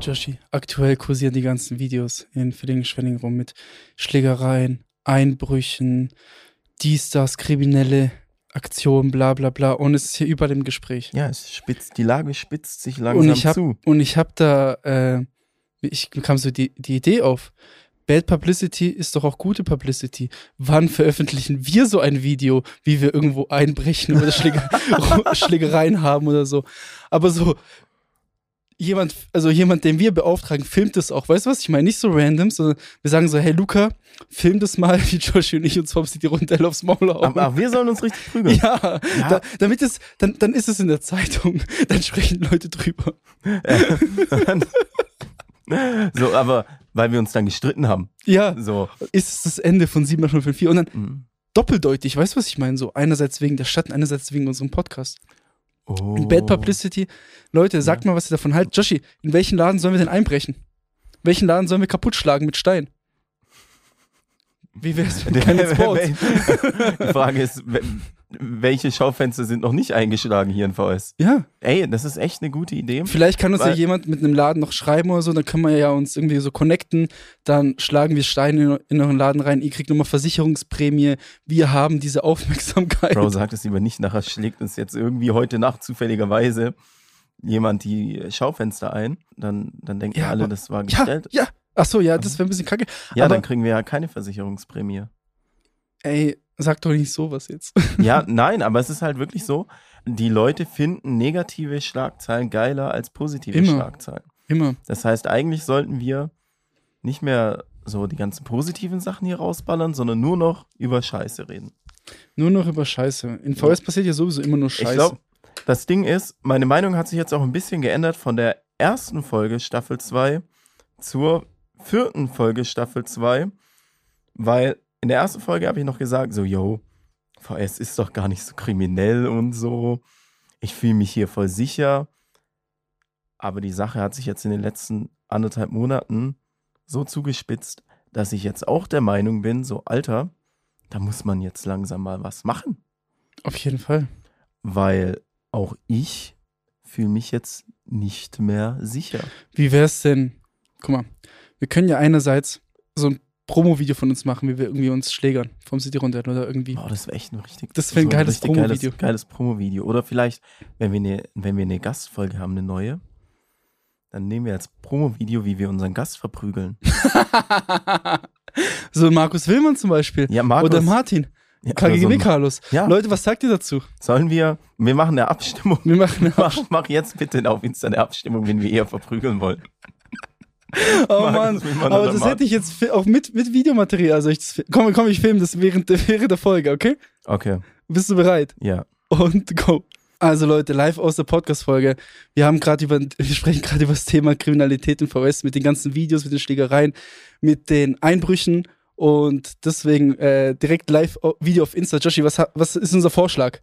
Joshi, aktuell kursieren die ganzen Videos in Villingen-Schwenning rum mit Schlägereien, Einbrüchen, dies, das, kriminelle Aktionen, bla bla bla. Und es ist hier überall im Gespräch. Ja, es spitzt, die Lage spitzt sich langsam und ich hab, zu. Und ich habe da, äh, ich kam so die, die Idee auf. Bad Publicity ist doch auch gute Publicity. Wann veröffentlichen wir so ein Video, wie wir irgendwo einbrechen oder Schläge, Schlägereien haben oder so? Aber so, jemand, also jemand, den wir beauftragen, filmt es auch. Weißt du was? Ich meine, nicht so random, sondern wir sagen so, hey Luca, film das mal, wie Josh und ich uns vom City runter aufs Maul hauen. Aber, aber wir sollen uns richtig prügeln. Ja, Ja. Da, damit es, dann, dann ist es in der Zeitung. Dann sprechen Leute drüber. so, aber weil wir uns dann gestritten haben. Ja, So. ist es das Ende von 754 und dann Mhm. doppeldeutig, weißt du, was ich meine? So einerseits wegen der Stadt, einerseits wegen unserem Podcast. Oh. Bad Publicity. Leute, sagt mal, was ihr davon haltet. Joshi, in welchen Laden sollen wir denn einbrechen? Welchen Laden sollen wir kaputt schlagen mit Stein? Wie wär's mit keine Sports? Die Frage ist, welche Schaufenster sind noch nicht eingeschlagen hier in VS? Ja, Ey, das ist echt eine gute Idee. vielleicht kann uns ja jemand mit einem Laden noch schreiben oder so, dann können wir ja uns irgendwie so connecten, dann schlagen wir Steine in, in euren Laden rein, ihr kriegt nochmal Versicherungsprämie, wir haben diese Aufmerksamkeit. Bro, sag es lieber nicht, nachher schlägt uns jetzt irgendwie heute Nacht zufälligerweise jemand die Schaufenster ein. Dann, dann denken Ja, alle, aber- das war ja, gestellt. ja. Ach so, ja, das wäre ein bisschen kacke. Ja, aber- dann kriegen wir ja keine Versicherungsprämie. Ey, sag doch nicht sowas jetzt. Ja, nein, aber es ist halt wirklich so, die Leute finden negative Schlagzeilen geiler als positive Immer. Schlagzeilen. Immer. Das heißt, eigentlich sollten wir nicht mehr so die ganzen positiven Sachen hier rausballern, sondern nur noch über Scheiße reden. Nur noch über Scheiße. In VS passiert ja sowieso immer nur Scheiße. Ich glaube, das Ding ist, meine Meinung hat sich jetzt auch ein bisschen geändert von der ersten Folge Staffel 2 zur vierten Folge Staffel 2, weil in der ersten Folge habe ich noch gesagt, so, yo, VS ist doch gar nicht so kriminell und so. Ich fühle mich hier voll sicher. Aber die Sache hat sich jetzt in den letzten anderthalb Monaten so zugespitzt, dass ich jetzt auch der Meinung bin, so, Alter, da muss man jetzt langsam mal was machen Auf jeden Fall. weil auch ich fühle mich jetzt nicht mehr sicher. Wie wär's denn? Guck mal, wir können ja einerseits so ein Promo-Video von uns machen, wie wir irgendwie uns schlägern vom City runter oder irgendwie. Boah, das wäre echt ein richtig, Das wär ein geiles richtig Promo-Video. Geiles, geiles Promo-Video. Oder vielleicht, wenn wir, eine, wenn wir eine Gastfolge haben, eine neue, dann nehmen wir als Promo-Video, wie wir unseren Gast verprügeln. so Markus Willmann zum Beispiel. Ja, Markus. Oder Martin. ja, KGB so, Carlos. ja, Leute, was sagt ihr dazu? sollen wir, wir machen eine Abstimmung. Wir machen Mach, mach jetzt bitte auf Insta eine Abstimmung, wenn wir eher verprügeln wollen. Oh Mann, aber das hätte ich jetzt auch mit, mit Videomaterial. Also ich komm, komm, ich filme das während, der- während der Folge, okay? Okay, Bist du bereit? ja. Und go. Also Leute, live aus der Podcast-Folge. Wir haben gerade über, wir sprechen gerade über das Thema Kriminalität in VS mit den ganzen Videos, mit den Schlägereien, mit den Einbrüchen und deswegen äh, direkt live Video auf Insta. Joshi, was, was ist unser Vorschlag?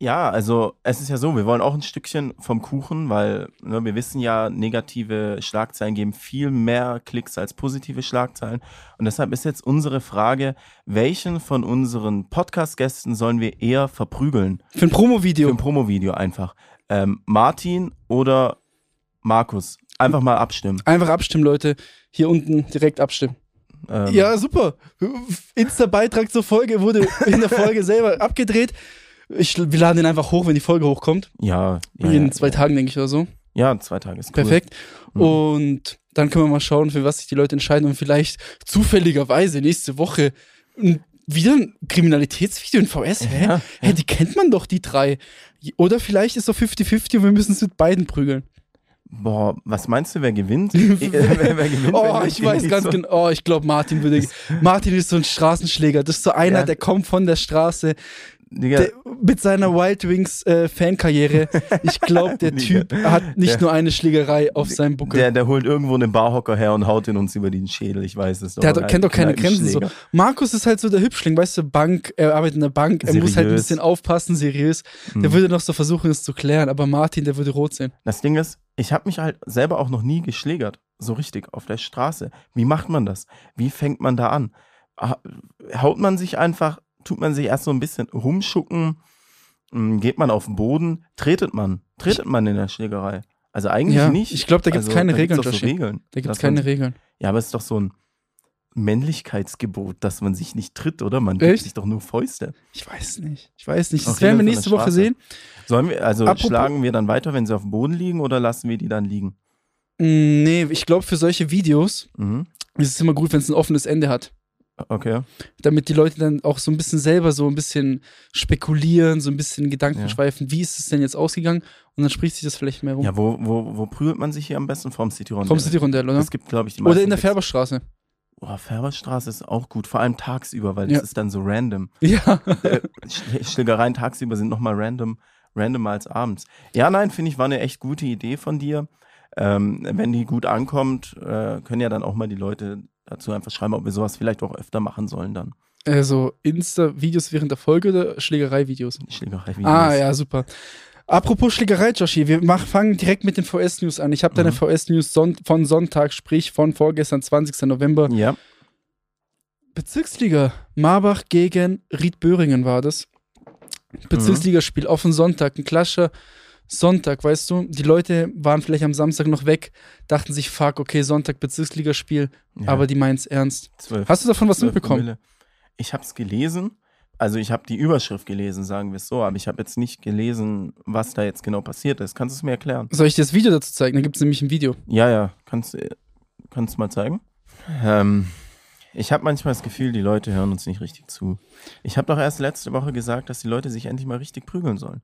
Ja, also es ist ja so, wir wollen auch ein Stückchen vom Kuchen, weil ne, wir wissen ja, negative Schlagzeilen geben viel mehr Klicks als positive Schlagzeilen. Und deshalb ist jetzt unsere Frage, welchen von unseren Podcast-Gästen sollen wir eher verprügeln? Für ein Für Promo-Video. ein Promo-Video einfach. Ähm, Martin oder Markus? Einfach mal abstimmen. Einfach abstimmen, Leute. Hier unten direkt abstimmen. Ähm, Ja, super. Insta-Beitrag zur Folge wurde in der Folge selber abgedreht. Ich, wir laden den einfach hoch, wenn die Folge hochkommt. Ja, ja, in ja, zwei ja. Tagen, denke ich, oder so. Ja, zwei Tage ist cool. Perfekt. Mhm. Und dann können wir mal schauen, für was sich die Leute entscheiden und vielleicht zufälligerweise nächste Woche wieder ein Kriminalitätsvideo in VS. Hä? Ja, Hä, die kennt man doch, die drei. Oder vielleicht ist doch 50-50 und wir müssen es mit beiden prügeln. Boah, was meinst du, wer gewinnt? Wer, wer gewinnt Oh, ich weiß ganz so- genau. Oh, ich glaube, Martin würde. Martin ist so ein Straßenschläger. Das ist so einer, Ja. der kommt von der Straße, Digga, mit seiner Wild Wings äh, Fankarriere. Ich glaube, der. Typ hat nicht Der- nur eine Schlägerei auf seinem Buckel. Der, der holt irgendwo einen Barhocker her und haut ihn uns über den Schädel. Ich weiß es doch. Der hat, kennt doch keine Grenzen. So. Markus ist halt so der Hübschling, weißt du, Bank, er arbeitet in der Bank, er muss halt ein Seriös. bisschen aufpassen, seriös. Der Hm. würde noch so versuchen, es zu klären, aber Martin, der würde rot sehen. Das Ding ist, ich habe mich halt selber auch noch nie geschlägert. So richtig, auf der Straße. Wie macht man das? Wie fängt man da an? Ha- Haut man sich einfach, tut man sich erst so ein bisschen rumschucken, m, geht man auf den Boden, tretet man, tretet man in der Schlägerei. Also eigentlich Ja, nicht. ich glaub, da gibt's also, keine da gibt's Regeln, doch so. Regeln. Da gibt es keine man, Regeln. Ja, aber es ist doch so ein Männlichkeitsgebot, dass man sich nicht tritt, oder? Man gibt Echt? sich doch nur Fäuste. Ich weiß nicht. Ich weiß nicht. Das Okay, werden wir nächste Woche sehen. Sollen wir, also Apropos- schlagen wir dann weiter, wenn sie auf dem Boden liegen, oder lassen wir die dann liegen? Mm, Nee, ich glaube, für solche Videos Mhm. ist es immer gut, wenn es ein offenes Ende hat. Okay. Damit die Leute dann auch so ein bisschen selber so ein bisschen spekulieren, so ein bisschen Gedanken Ja. schweifen, wie ist es denn jetzt ausgegangen? Und dann spricht sich das vielleicht mehr rum. Ja, wo, wo, wo prügelt man sich hier am besten? Vom City Rondell. Vom City Rondell, oder? Es gibt, glaube ich, die Oder in der. Färberstraße. Oh, Färberstraße ist auch gut, vor allem tagsüber, weil Ja. das ist dann so random. Ja. äh, Sch- Schlägereien tagsüber sind nochmal random, randomer als abends. Ja, nein, finde ich, war eine echt gute Idee von dir. Ähm, wenn die gut ankommt, äh, können ja dann auch mal die Leute dazu einfach schreiben, ob wir sowas vielleicht auch öfter machen sollen dann. Also Insta-Videos während der Folge oder Schlägerei-Videos? Schlägerei-Videos. Ah, ja, super. Apropos Schlägerei, Joshi, wir mach, fangen direkt mit den VS-News an. Ich habe deine Mhm. VS-News son von Sonntag, sprich von vorgestern, 20. November. Ja, Bezirksliga Marbach gegen Riedböhringen war das. Bezirksligaspiel auf den Sonntag, ein klassischer Sonntag, weißt du? Die Leute waren vielleicht am Samstag noch weg, dachten sich, fuck, okay, Sonntag Bezirksligaspiel, ja aber die meint's ernst. 12, Hast du davon was 12 mitbekommen? Promille. Ich habe es gelesen. Also ich habe die Überschrift gelesen, sagen wir es so, aber ich habe jetzt nicht gelesen, was da jetzt genau passiert ist. Kannst du es mir erklären? Soll ich dir das Video dazu zeigen? Da gibt es nämlich ein Video. Ja, ja, kannst du kannst du mal zeigen? Ähm, ich habe manchmal das Gefühl, die Leute hören uns nicht richtig zu. Ich habe doch erst letzte Woche gesagt, dass die Leute sich endlich mal richtig prügeln sollen.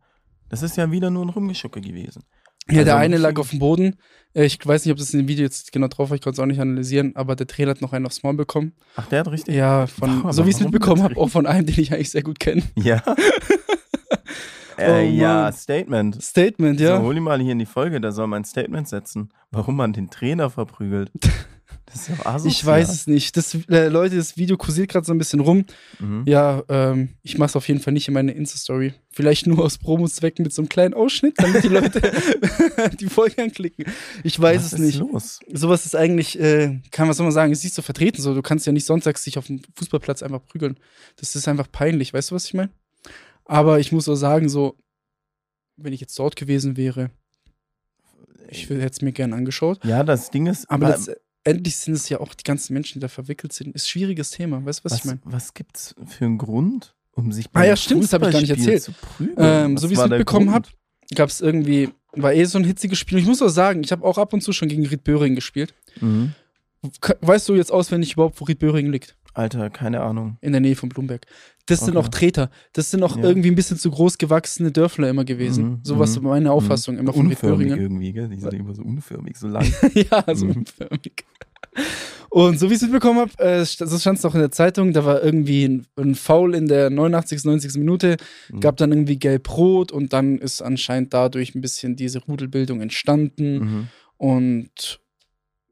Das ist ja wieder nur ein Rumgeschucke gewesen. Ja, der Also, eine lag so- auf dem Boden. Äh, Ich weiß nicht, ob das in dem Video jetzt genau drauf war, ich konnte es auch nicht analysieren, aber der Trainer hat noch einen aufs Maul bekommen. Ach, der hat richtig. Ja, von, Boah, so wie ich es mitbekommen habe, auch von einem, den ich eigentlich sehr gut kenne. Ja. äh, Oh, ja. Statement. Statement, So, ja. hol ihn mal hier in die Folge, da soll man ein Statement setzen, warum man den Trainer verprügelt. Das ist ja asozial. Ich weiß es nicht. Das, äh, Leute, das Video kursiert gerade so ein bisschen rum. Mhm. Ja, ähm, ich mache es auf jeden Fall nicht in meine Insta-Story. Vielleicht nur aus Promozwecken mit so einem kleinen Ausschnitt, damit die Leute die Folge anklicken. Ich weiß Was es ist nicht. los? Sowas ist eigentlich, äh, kann was soll man sagen, ist nicht so vertreten. So, du kannst ja nicht sonntags dich auf dem Fußballplatz einfach prügeln. Das ist einfach peinlich. Weißt du, was ich meine? Aber ich muss auch sagen, so, wenn ich jetzt dort gewesen wäre, ich hätte es mir gern angeschaut. Ja, das Ding ist, Aber wa- letztendlich sind es ja auch die ganzen Menschen, die da verwickelt sind. Ist ein schwieriges Thema. Weißt du, was, was, ich meine? was gibt's für einen Grund, um sich Ah ja, stimmt, das hab ich gar nicht erzählt. Ähm, so wie ich es mitbekommen habe, gab es irgendwie, war eh so ein hitziges Spiel. Und ich muss auch sagen, ich habe auch ab und zu schon gegen Ried Böhringen gespielt. Mhm. Weißt du jetzt auswendig überhaupt, wo Ried Böhringen liegt? Alter, keine Ahnung. In der Nähe von Blumberg. Das sind Okay. auch Treter. Das sind auch Ja. irgendwie ein bisschen zu groß gewachsene Dörfler immer gewesen. Mhm, So was mhm, meine Auffassung immer von Unförmig Böhringen. irgendwie, gell? Die sind immer so unförmig, so lang. ja, so Mhm. unförmig. Und so wie ich es mitbekommen habe, äh, so stand es auch in der Zeitung, da war irgendwie ein, ein Foul in der 89., 90. Minute, Mhm. gab dann irgendwie gelb-rot und dann ist anscheinend dadurch ein bisschen diese Rudelbildung entstanden. Mhm. Und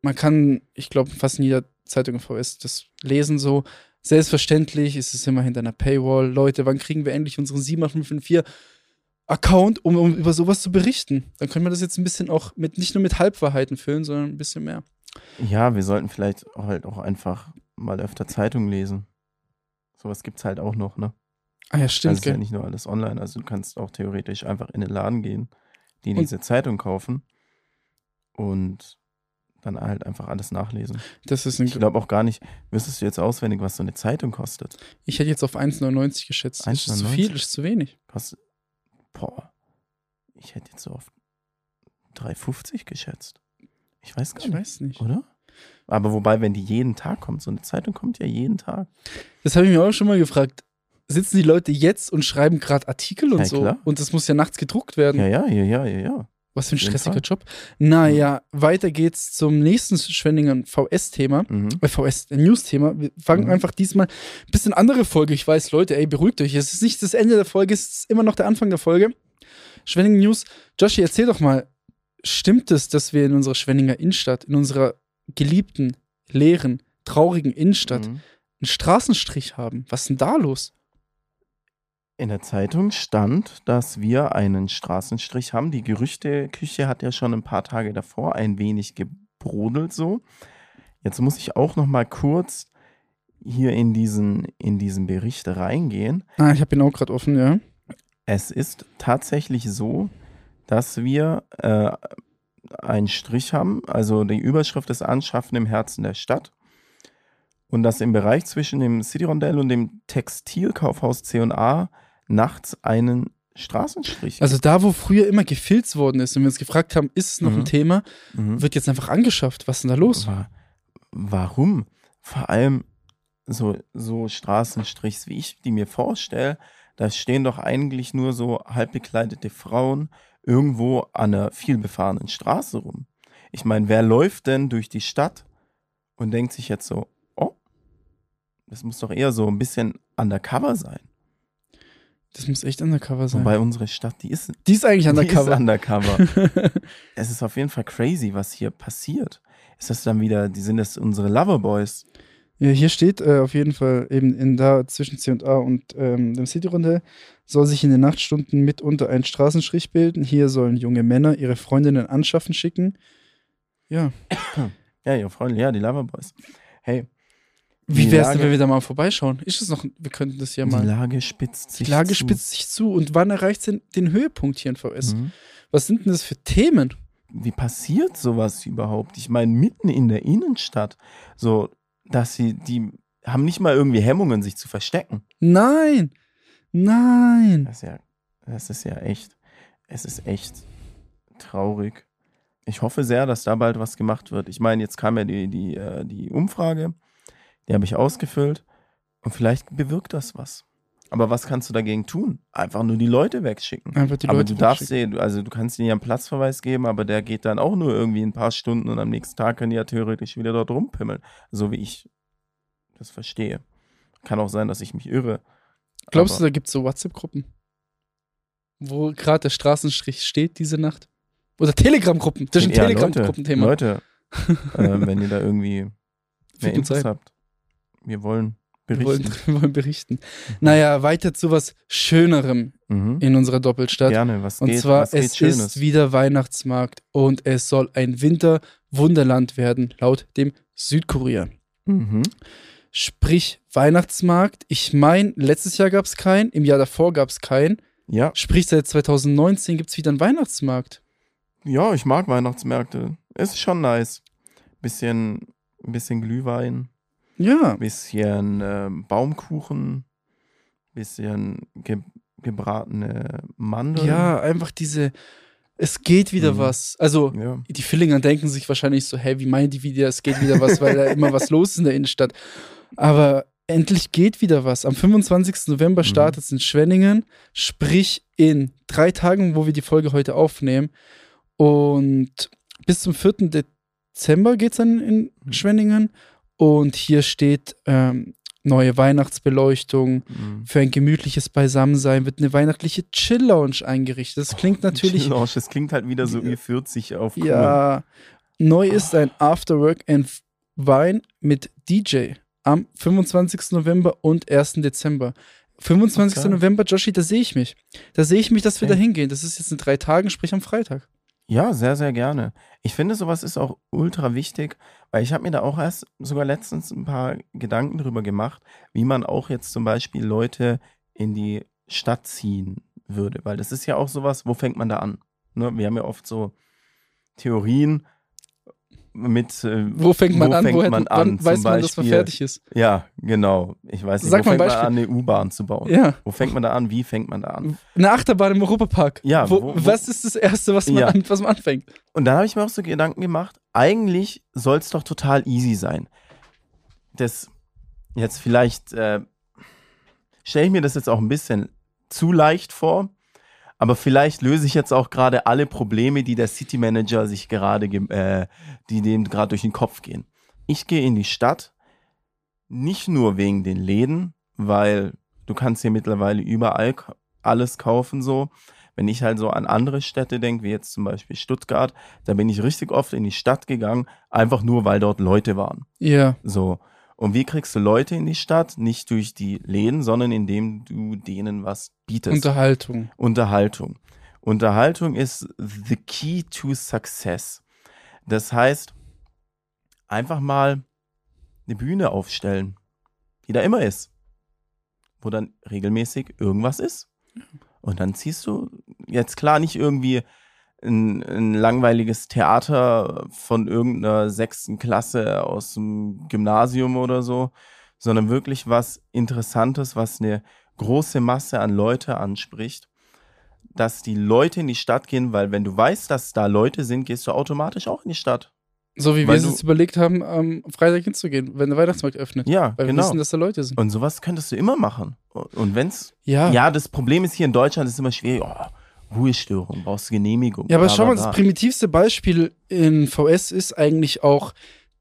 man kann, ich glaube, fast in jeder Zeitung im VS das lesen so. Selbstverständlich ist es immer hinter einer Paywall. Leute, wann kriegen wir endlich unseren 78554 Account, um, um über sowas zu berichten? Dann können wir das jetzt ein bisschen auch mit, nicht nur mit Halbwahrheiten füllen, sondern ein bisschen mehr. Ja, wir sollten vielleicht halt auch einfach mal öfter Zeitung lesen. Sowas gibt's halt auch noch, ne? Ah ja, Also stimmt, ist ja nicht nur alles online, also du kannst auch theoretisch einfach in den Laden gehen, die Und- diese Zeitung kaufen und dann halt einfach alles nachlesen. Das ist Ich glaube auch gar nicht, wüsstest du jetzt auswendig, was so eine Zeitung kostet? ich hätte jetzt auf 1,99 geschätzt. Ist das zu 1,99? viel? Ist zu wenig? Kostet, boah, ich hätte jetzt so auf 3,50 geschätzt. Ich weiß gar Ich nicht, weiß nicht. oder? Aber wobei, wenn die jeden Tag kommt, so eine Zeitung kommt ja jeden Tag. Das habe ich mir auch schon mal gefragt. Sitzen die Leute jetzt und schreiben gerade Artikel und Ja, so? klar. Und das muss ja nachts gedruckt werden. Ja, ja, ja, ja, ja, ja. Was für ein stressiger. Job. Naja, weiter geht's zum nächsten Schwenningen VS-Thema. Mhm. Äh, VS, äh. Wir fangen Mhm. einfach diesmal ein bisschen andere Folge. Ich weiß, Leute, ey, beruhigt euch. Es ist nicht das Ende der Folge, es ist immer noch der Anfang der Folge. Schwenningen News. Joshi, erzähl doch mal, stimmt es, dass wir in unserer Schwenninger Innenstadt, in unserer geliebten, leeren, traurigen Innenstadt Mhm. einen Straßenstrich haben? Was ist denn da los? In der Zeitung stand, dass wir einen Straßenstrich haben. Die Gerüchteküche hat ja schon ein paar Tage davor ein wenig gebrodelt so. Jetzt muss ich auch noch mal kurz hier in diesen, in diesen Bericht reingehen. Ah, ich habe ihn auch gerade offen, ja. Es ist tatsächlich so, dass wir äh, einen Strich haben. Also die Überschrift ist Anschaffen im Herzen der Stadt. Und dass im Bereich zwischen dem City Rondell und dem Textilkaufhaus C&A nachts einen Straßenstrich Also da, wo früher immer gefilzt worden ist und wir uns gefragt haben, ist es noch Mhm. ein Thema, Mhm. wird jetzt einfach angeschafft. Was ist denn da los? Wa- Warum? Vor allem so, so Straßenstrichs, wie ich die mir vorstelle, da stehen doch eigentlich nur so halb bekleidete Frauen irgendwo an einer vielbefahrenen Straße rum. Ich meine, wer läuft denn durch die Stadt und denkt sich jetzt so, oh, das muss doch eher so ein bisschen undercover sein. Das muss echt undercover sein. Wobei unsere Stadt, die ist, die ist eigentlich die ist undercover. undercover. es ist auf jeden Fall crazy, was hier passiert. Ist das dann wieder, die sind das unsere Loverboys? Ja, hier steht äh, auf jeden Fall eben in da zwischen C&A und ähm, dem City-Rondell soll sich in den Nachtstunden mitunter ein Straßenstrich bilden. Hier sollen junge Männer ihre Freundinnen anschaffen schicken. Ja. Ja, ihr Freunde, ja, die Loverboys. Hey, Wie Die wär's denn, Lage- wenn wir da mal vorbeischauen? Ist es noch, wir könnten das ja die mal. Lage spitzt sich Die Lage zu. spitzt sich zu. Und wann erreicht denn den Höhepunkt hier in VS? Mhm. Was sind denn das für Themen? Wie passiert sowas überhaupt? Ich meine, mitten in der Innenstadt, so, dass sie, die haben nicht mal irgendwie Hemmungen, sich zu verstecken. Nein! Nein! Das ist ja, das ist ja echt, es ist echt traurig. Ich hoffe sehr, dass da bald was gemacht wird. Ich meine, jetzt kam ja die, die, äh, die Umfrage, die habe ich ausgefüllt und vielleicht bewirkt das was. Aber was kannst du dagegen tun? Einfach nur die Leute wegschicken. Einfach die aber Leute du darfst sehen, also du kannst ihnen ja einen Platzverweis geben, aber der geht dann auch nur irgendwie ein paar Stunden und am nächsten Tag können die ja theoretisch wieder dort rumpimmeln. So wie ich das verstehe. Kann auch sein, dass ich mich irre. Glaubst du, da gibt es so WhatsApp-Gruppen? Wo gerade der Straßenstrich steht diese Nacht? Oder Telegram-Gruppen? Das ist ein Telegram-Gruppenthema. Leute, Leute äh, wenn ihr da irgendwie mehr Zeit. habt, wir wollen Wir wollen, berichten. wir wollen berichten. Naja, weiter zu was Schönerem Mhm. in unserer Doppelstadt. Gerne, was Und geht, zwar, was es Schönes? ist wieder Weihnachtsmarkt und es soll ein Winterwunderland werden, laut dem Südkurier. mhm. Sprich, Weihnachtsmarkt. Ich meine, letztes Jahr gab es keinen, im Jahr davor gab es keinen. Ja, Sprich, seit 2019 gibt es wieder einen Weihnachtsmarkt. ja, ich mag Weihnachtsmärkte. Ist schon nice. Bisschen, bisschen Glühwein, Ja, bisschen ähm, Baumkuchen, bisschen ge gebratene Mandeln. ja, einfach diese, es geht wieder Mhm. was. Also, ja. die Villinger denken sich wahrscheinlich so, hey, wie meinen die wieder, es geht wieder was, weil da immer was los ist in der Innenstadt. Aber endlich geht wieder was. Am 25. November Mhm. startet es in Schwenningen, sprich in drei Tagen, wo wir die Folge heute aufnehmen. Und bis zum 4. Dezember geht es dann in Mhm. Schwenningen. Und hier steht ähm, neue Weihnachtsbeleuchtung. Mhm. Für ein gemütliches Beisammensein wird eine weihnachtliche Chill-Lounge eingerichtet. Das klingt natürlich Chill Lounge, das klingt halt wieder so Ü40 auf cool. ja, neu ist ein Afterwork and Wine mit DJ am 25. November und 1. Dezember. 25. Okay. November, Joshi, da sehe ich mich. Da sehe ich mich, dass wir Okay. da hingehen. Das ist jetzt in drei Tagen, sprich am Freitag. Ja, sehr, sehr gerne. Ich finde, sowas ist auch ultra wichtig, weil ich habe mir da auch erst sogar letztens ein paar Gedanken drüber gemacht, wie man auch jetzt zum Beispiel Leute in die Stadt ziehen würde. Weil das ist ja auch sowas, wo fängt man da an? Ne? Wir haben ja oft so Theorien mit. Äh, Wo fängt man Wo an? fängt Woher, man wann an? weiß Zum man, dass man Beispiel- fertig ist? Ja, genau. Ich weiß nicht, Sag wo fängt man Beispiel. an, eine U-Bahn zu bauen? Ja. Wo fängt man da an? Wie fängt man da an? Eine Achterbahn im Europapark. Ja, Wo, wo- wo- was ist das Erste, was man, Ja. an, was man anfängt? Und dann habe ich mir auch so Gedanken gemacht, eigentlich soll es doch total easy sein. Das jetzt vielleicht äh, stelle ich mir das jetzt auch ein bisschen zu leicht vor, aber vielleicht löse ich jetzt auch gerade alle Probleme, die der City Manager sich gerade, ge- äh, die dem gerade durch den Kopf gehen. Ich gehe in die Stadt, nicht nur wegen den Läden, weil du kannst hier mittlerweile überall alles kaufen so. Wenn ich halt so an andere Städte denke, wie jetzt zum Beispiel Stuttgart, da bin ich richtig oft in die Stadt gegangen, einfach nur, weil dort Leute waren. Ja. So. Und wie kriegst du Leute in die Stadt? Nicht durch die Läden, sondern indem du denen was bietest. Unterhaltung. Unterhaltung. Unterhaltung ist the key to success. Das heißt, einfach mal eine Bühne aufstellen, die da immer ist, wo dann regelmäßig irgendwas ist. Und dann ziehst du jetzt klar nicht irgendwie ein, ein langweiliges Theater von irgendeiner sechsten Klasse aus dem Gymnasium oder so, sondern wirklich was Interessantes, was eine große Masse an Leute anspricht, dass die Leute in die Stadt gehen, weil wenn du weißt, dass da Leute sind, gehst du automatisch auch in die Stadt. So wie Weil wir es jetzt überlegt haben, am Freitag hinzugehen, wenn der Weihnachtsmarkt öffnet. Ja, Weil wir genau. wissen, dass da Leute sind. Und sowas könntest du immer machen. Und wenn's, Ja. ja, das Problem ist hier in Deutschland, ist immer schwierig, oh, Ruhestörung, brauchst Genehmigung. Ja, aber schau mal, das primitivste Beispiel in VS ist eigentlich auch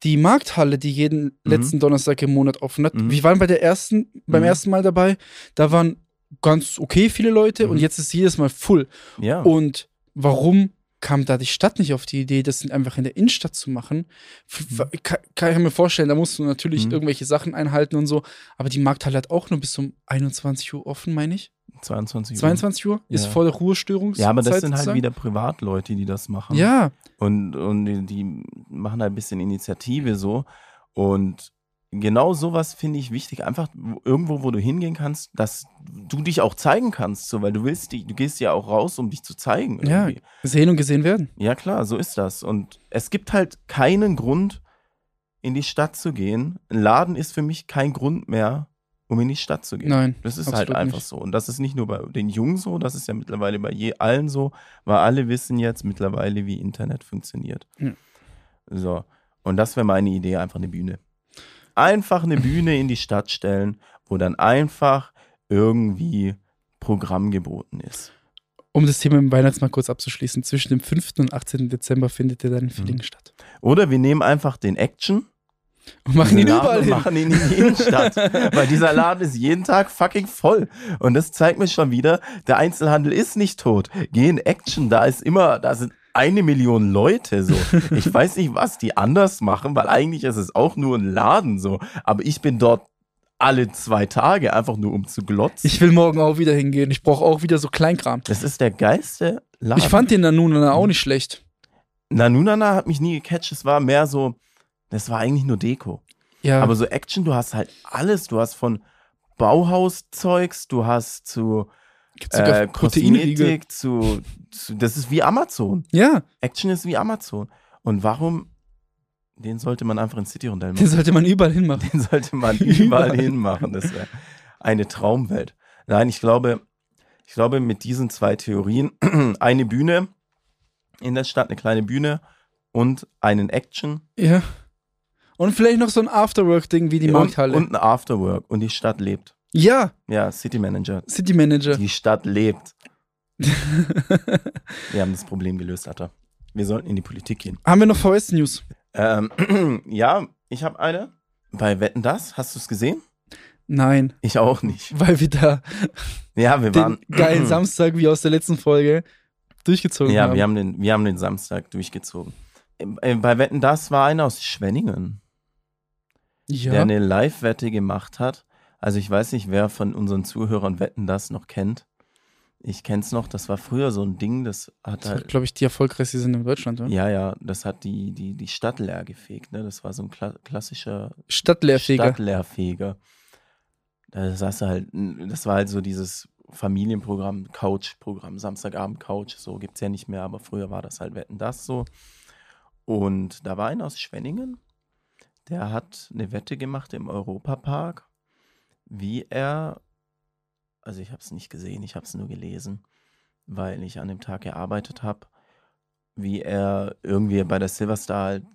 die Markthalle, die jeden letzten Donnerstag im Monat offen hat. Mhm. Wir waren bei der ersten, beim Mhm. ersten Mal dabei. Da waren ganz okay viele Leute und Mhm. jetzt ist jedes Mal full. Ja. Und warum kam da die Stadt nicht auf die Idee, das einfach in der Innenstadt zu machen? F- Kann, kann ich mir vorstellen, da musst du natürlich Mhm. irgendwelche Sachen einhalten und so. Aber die Markthalle hat auch nur bis um 21 Uhr offen, meine ich. 22 Uhr. 22 Uhr ist Ja. vor der Ruhestörungszeit. Ja, aber das sind halt sozusagen. wieder Privatleute, die das machen. Ja, Und, und die, die machen halt ein bisschen Initiative so. Und genau sowas finde ich wichtig. Einfach wo- irgendwo, wo du hingehen kannst, dass du dich auch zeigen kannst, so, weil du willst, die, du gehst ja auch raus, um dich zu zeigen. Ja. irgendwie. sehen und gesehen werden. Ja, klar, so ist das. Und es gibt halt keinen Grund, in die Stadt zu gehen. Ein Laden ist für mich kein Grund mehr, um in die Stadt zu gehen. Nein. Das ist halt einfach nicht. so. Und das ist nicht nur bei den Jungen so, das ist ja mittlerweile bei je allen so, weil alle wissen jetzt mittlerweile, wie Internet funktioniert. Ja. So. Und das wäre meine Idee, einfach eine Bühne. Einfach eine Bühne in die Stadt stellen, wo dann einfach irgendwie Programm geboten ist. Um das Thema im Weihnachtsmarkt kurz abzuschließen, zwischen dem 5. und 18. Dezember findet der dann in Mhm. Statt. Oder wir nehmen einfach den Action Und machen ihn Laden überall hin. machen ihn in die Innenstadt. Weil dieser Laden ist jeden Tag fucking voll. Und das zeigt mir schon wieder, der Einzelhandel ist nicht tot. Geh in Action, da ist immer, da sind eine Million Leute so. Ich weiß nicht, was die anders machen, weil eigentlich ist es auch nur ein Laden so. Aber ich bin dort alle zwei Tage, einfach nur um zu glotzen. Ich will morgen auch wieder hingehen. Ich brauche auch wieder so Kleinkram. das ist der geilste Laden. Ich fand den Nanuna auch nicht schlecht. Nanunana hat mich nie gecatcht. Es war mehr so, das war eigentlich nur Deko. Ja, Aber so Action, du hast halt alles. Du hast von Bauhauszeugs, du hast zu äh. Kosmetik, zu, zu. Das ist wie Amazon. Ja, Action ist wie Amazon. Und warum? Den sollte man einfach in City Rondell den machen. sollte man überall hinmachen. Den sollte man Überall. überall hinmachen. Das wäre eine Traumwelt. Nein, ich glaube, ich glaube, mit diesen zwei Theorien, eine Bühne in der Stadt, eine kleine Bühne und einen Action Ja. Und vielleicht noch so ein Afterwork-Ding wie die Markthalle. Und, und ein Afterwork. Und die Stadt lebt. ja, Ja, City Manager. City Manager. Die Stadt lebt. Wir haben das Problem gelöst, Atta. Wir sollten in die Politik gehen. Haben wir noch VS-News? Ähm, ja, ich habe eine. Bei Wetten das, hast du es gesehen? Nein, Ich auch nicht. weil wir da Ja, wir den waren. geilen Samstag wie aus der letzten Folge durchgezogen Ja, haben. wir haben, den, wir haben den Samstag durchgezogen. Äh, Bei Wetten das war einer aus Schwenningen, ja. der eine Live-Wette gemacht hat. Also ich weiß nicht, wer von unseren Zuhörern Wetten das noch kennt. Ich kenn's noch, das war früher so ein Ding, das hat das halt glaube ich, die erfolgreichste sind in Deutschland, oder? Ja, ja, das hat die, die, die Stadt leer gefegt, ne? Das war so ein kla klassischer Stadtleerfeger. Stadtleerfeger. Da saß du halt, das war halt so dieses Familienprogramm, Couch-Programm, Samstagabend Couch, so gibt's ja nicht mehr, aber früher war das halt Wetten das so. Und da war einer aus Schwenningen, der hat eine Wette gemacht im Europapark, wie er, also ich habe es nicht gesehen, ich habe es nur gelesen, weil ich an dem Tag gearbeitet habe, wie er irgendwie bei der Silverstar halt,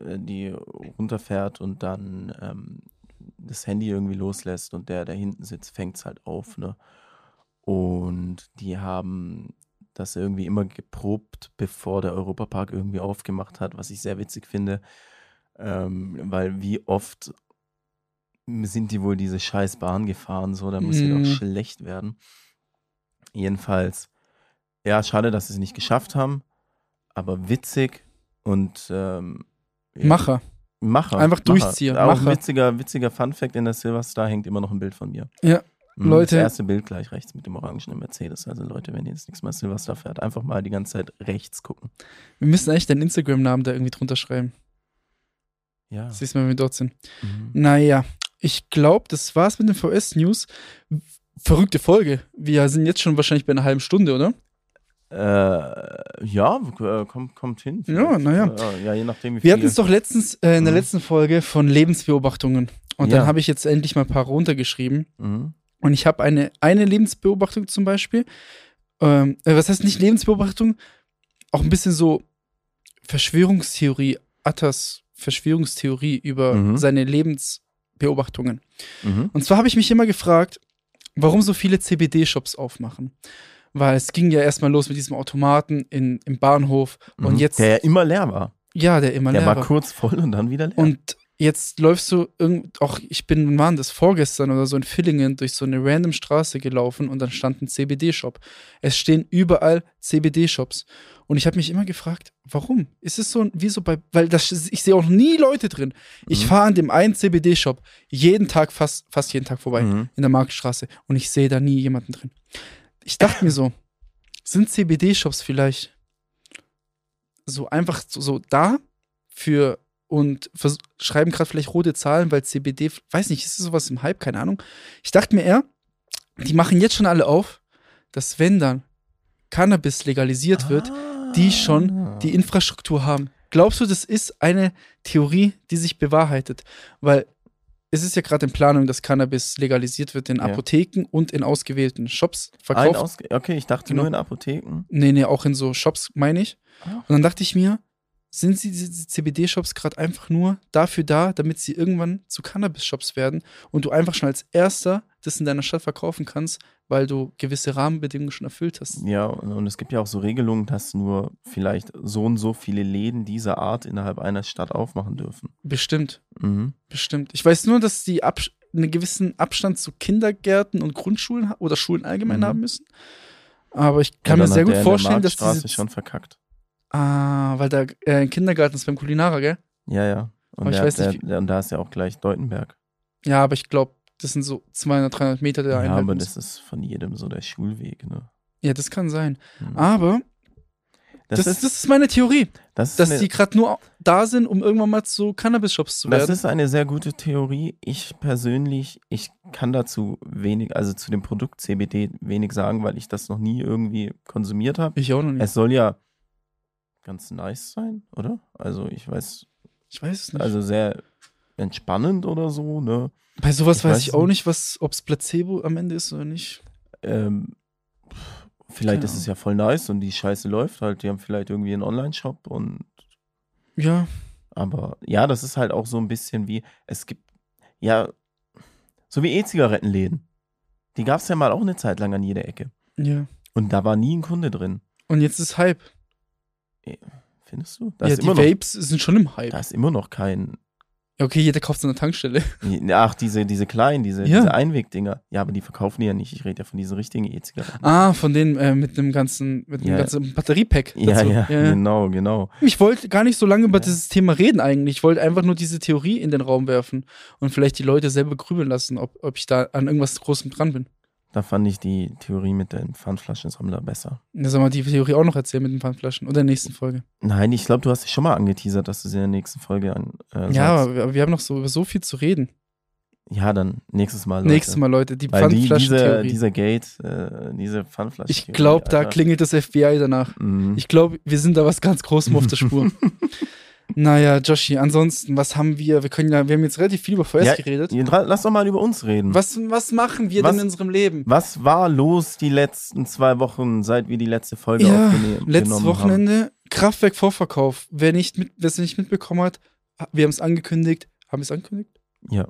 äh, die runterfährt und dann ähm, das Handy irgendwie loslässt und der, der hinten sitzt, fängt es halt auf, ne? Und die haben das irgendwie immer geprobt, bevor der Europapark irgendwie aufgemacht hat, was ich sehr witzig finde. Ähm, weil wie oft sind die wohl diese scheiß Bahn gefahren, so, da muss sie Mhm. doch schlecht werden. Jedenfalls, ja, schade, dass sie es nicht geschafft haben, aber witzig und ähm, Macher. Macher. Einfach Macher. Durchzieher, Auch Macher. witziger, witziger Fun-Fact: In der Silverstar hängt immer noch ein Bild von mir. Ja, Mhm, Leute. Das erste Bild gleich rechts mit dem orangenen Mercedes. Also, Leute, wenn ihr das nächste Mal Silverstar fährt, einfach mal die ganze Zeit rechts gucken. Wir müssen eigentlich deinen Instagram-Namen da irgendwie drunter schreiben. Ja. Siehst du mal, wenn wir dort sind. Mhm. Naja, ich glaube, das war's mit den VS-News. Verrückte Folge. Wir sind jetzt schon wahrscheinlich bei einer halben Stunde, oder? Äh, ja, äh, kommt, kommt hin. Ja, vielleicht. naja. Äh, ja, je nachdem, wie Wir hatten es doch letztens äh, in der Mhm. letzten Folge von Lebensbeobachtungen. Und Ja. dann habe ich jetzt endlich mal ein paar runtergeschrieben. Mhm. Und ich habe eine, eine Lebensbeobachtung zum Beispiel. Ähm, äh, was heißt nicht Lebensbeobachtung? Auch ein bisschen so Verschwörungstheorie, Attas Verschwörungstheorie über Mhm. seine Lebensbeobachtungen. Mhm. Und zwar habe ich mich immer gefragt, warum so viele CBD-Shops aufmachen. Weil es ging ja erstmal los mit diesem Automaten in, im Bahnhof und Mhm. jetzt, Der ja immer leer war. ja, der immer Der leer war war. kurz voll und dann wieder leer. Und jetzt läufst du irgend, auch ich bin, wann das vorgestern oder so in Villingen durch so eine random Straße gelaufen und dann stand ein CBD-Shop. Es stehen überall CBD-Shops. Und ich habe mich immer gefragt, warum? Ist es so ein- wie so bei, weil das, ich sehe auch nie Leute drin. Ich Mhm. fahre an dem einen CBD-Shop jeden Tag, fast, fast jeden Tag vorbei Mhm. in der Marktstraße und ich sehe da nie jemanden drin. Ich dachte mir so, sind CBD-Shops vielleicht so einfach so, so da für und schreiben gerade vielleicht rote Zahlen, weil CBD, weiß nicht, ist das sowas im Hype, keine Ahnung. Ich dachte mir eher, die machen jetzt schon alle auf, dass wenn dann Cannabis legalisiert wird, die schon Ah. die Infrastruktur haben. Glaubst du, das ist eine Theorie, die sich bewahrheitet? Weil es ist ja gerade in Planung, dass Cannabis legalisiert wird in Ja. Apotheken und in ausgewählten Shops verkauft. Ausge okay, ich dachte Genau. nur in Apotheken. nee, nee, auch in so Shops, meine ich. Ah. Und dann dachte ich mir, sind sie diese CBD-Shops gerade einfach nur dafür da, damit sie irgendwann zu Cannabis-Shops werden und du einfach schon als erster das in deiner Stadt verkaufen kannst, weil du gewisse Rahmenbedingungen schon erfüllt hast? Ja, und, es gibt ja auch so Regelungen, dass nur vielleicht so und so viele Läden dieser Art innerhalb einer Stadt aufmachen dürfen. Bestimmt. Mhm. Bestimmt. Ich weiß nur, dass die Abs einen gewissen Abstand zu Kindergärten und Grundschulen oder Schulen allgemein Mhm. haben müssen. Aber ich kann Ja, mir sehr gut der in der vorstellen, dass diese. schon verkackt. Ah, weil da äh, Kindergarten ist beim Kulinara, gell? Ja, ja. Und, Aber ich der, weiß nicht, der, und da ist ja auch gleich Deutenberg. Ja, aber ich glaube, das sind so 200, 300 Meter der Ja, Einheit. aber das ist von jedem so der Schulweg, ne? ja, das kann sein. Mhm. Aber das, das, ist, meine Theorie, das ist dass eine, die gerade nur da sind, um irgendwann mal zu Cannabis-Shops zu Das werden. ist eine sehr gute Theorie. Ich persönlich, ich kann dazu wenig, also zu dem Produkt CBD wenig sagen, weil ich das noch nie irgendwie konsumiert habe. ich auch noch nicht. Es soll ja ganz nice sein, oder? Also ich weiß, ich weiß es nicht. also sehr entspannend oder so, ne? Bei sowas ich weiß weiß ich auch nicht. nicht, ob es Placebo am Ende ist oder nicht. Ähm, vielleicht ist es ja voll nice und die Scheiße läuft halt. Die haben vielleicht irgendwie einen Online-Shop und Ja, Aber ja, das ist halt auch so ein bisschen wie, es gibt, ja, so wie E-Zigarettenläden. Die gab es ja mal auch eine Zeit lang an jeder Ecke. ja. Und da war nie ein Kunde drin. Und jetzt ist Hype. Findest du? Da, ja, die immer noch, Vapes sind schon im Hype. da ist immer noch kein. Ja, okay, jeder kauft so eine Tankstelle. Ach, diese, diese kleinen, diese, Ja. diese Einwegdinger. Ja, aber die verkaufen die ja nicht. Ich rede ja von diesen richtigen E-Zigaretten. Ah, von denen äh, mit dem ganzen, mit dem Ja. ganzen Batteriepack. ja, dazu. ja, genau, genau. Ich wollte gar nicht so lange über Ja. dieses Thema reden eigentlich. Ich wollte einfach nur diese Theorie in den Raum werfen und vielleicht die Leute selber grübeln lassen, ob, ob ich da an irgendwas Großem dran bin. Da fand ich die Theorie mit dem Pfandflaschensammler besser. Ja, soll man die Theorie auch noch erzählen mit den Pfandflaschen oder in der nächsten Folge. Nein, ich glaube, du hast dich schon mal angeteasert, dass du sie in der nächsten Folge an. Äh, Ja, aber wir, wir haben noch so über so viel zu reden. Ja, dann nächstes Mal. Leute. Nächstes Mal, Leute, die Weil die, diese, Pfandflaschentheorie. dieser Gate, äh, diese Pfandflasche. Ich glaube, da klingelt das FBI danach. Mhm. Ich glaube, wir sind da was ganz Großem auf der Spur. naja, Joshi, ansonsten, was haben wir? Wir können ja, wir haben jetzt relativ viel über VS Ja, geredet. Lass doch mal über uns reden. Was, was machen wir Was- denn in unserem Leben? Was war los die letzten zwei Wochen, seit wir die letzte Folge Ja, aufgenommen Letztes haben? Wochenende, Kraftwerk Vorverkauf. Wer nicht mit, wer es nicht mitbekommen hat, wir haben es angekündigt. Haben wir es angekündigt? Ja.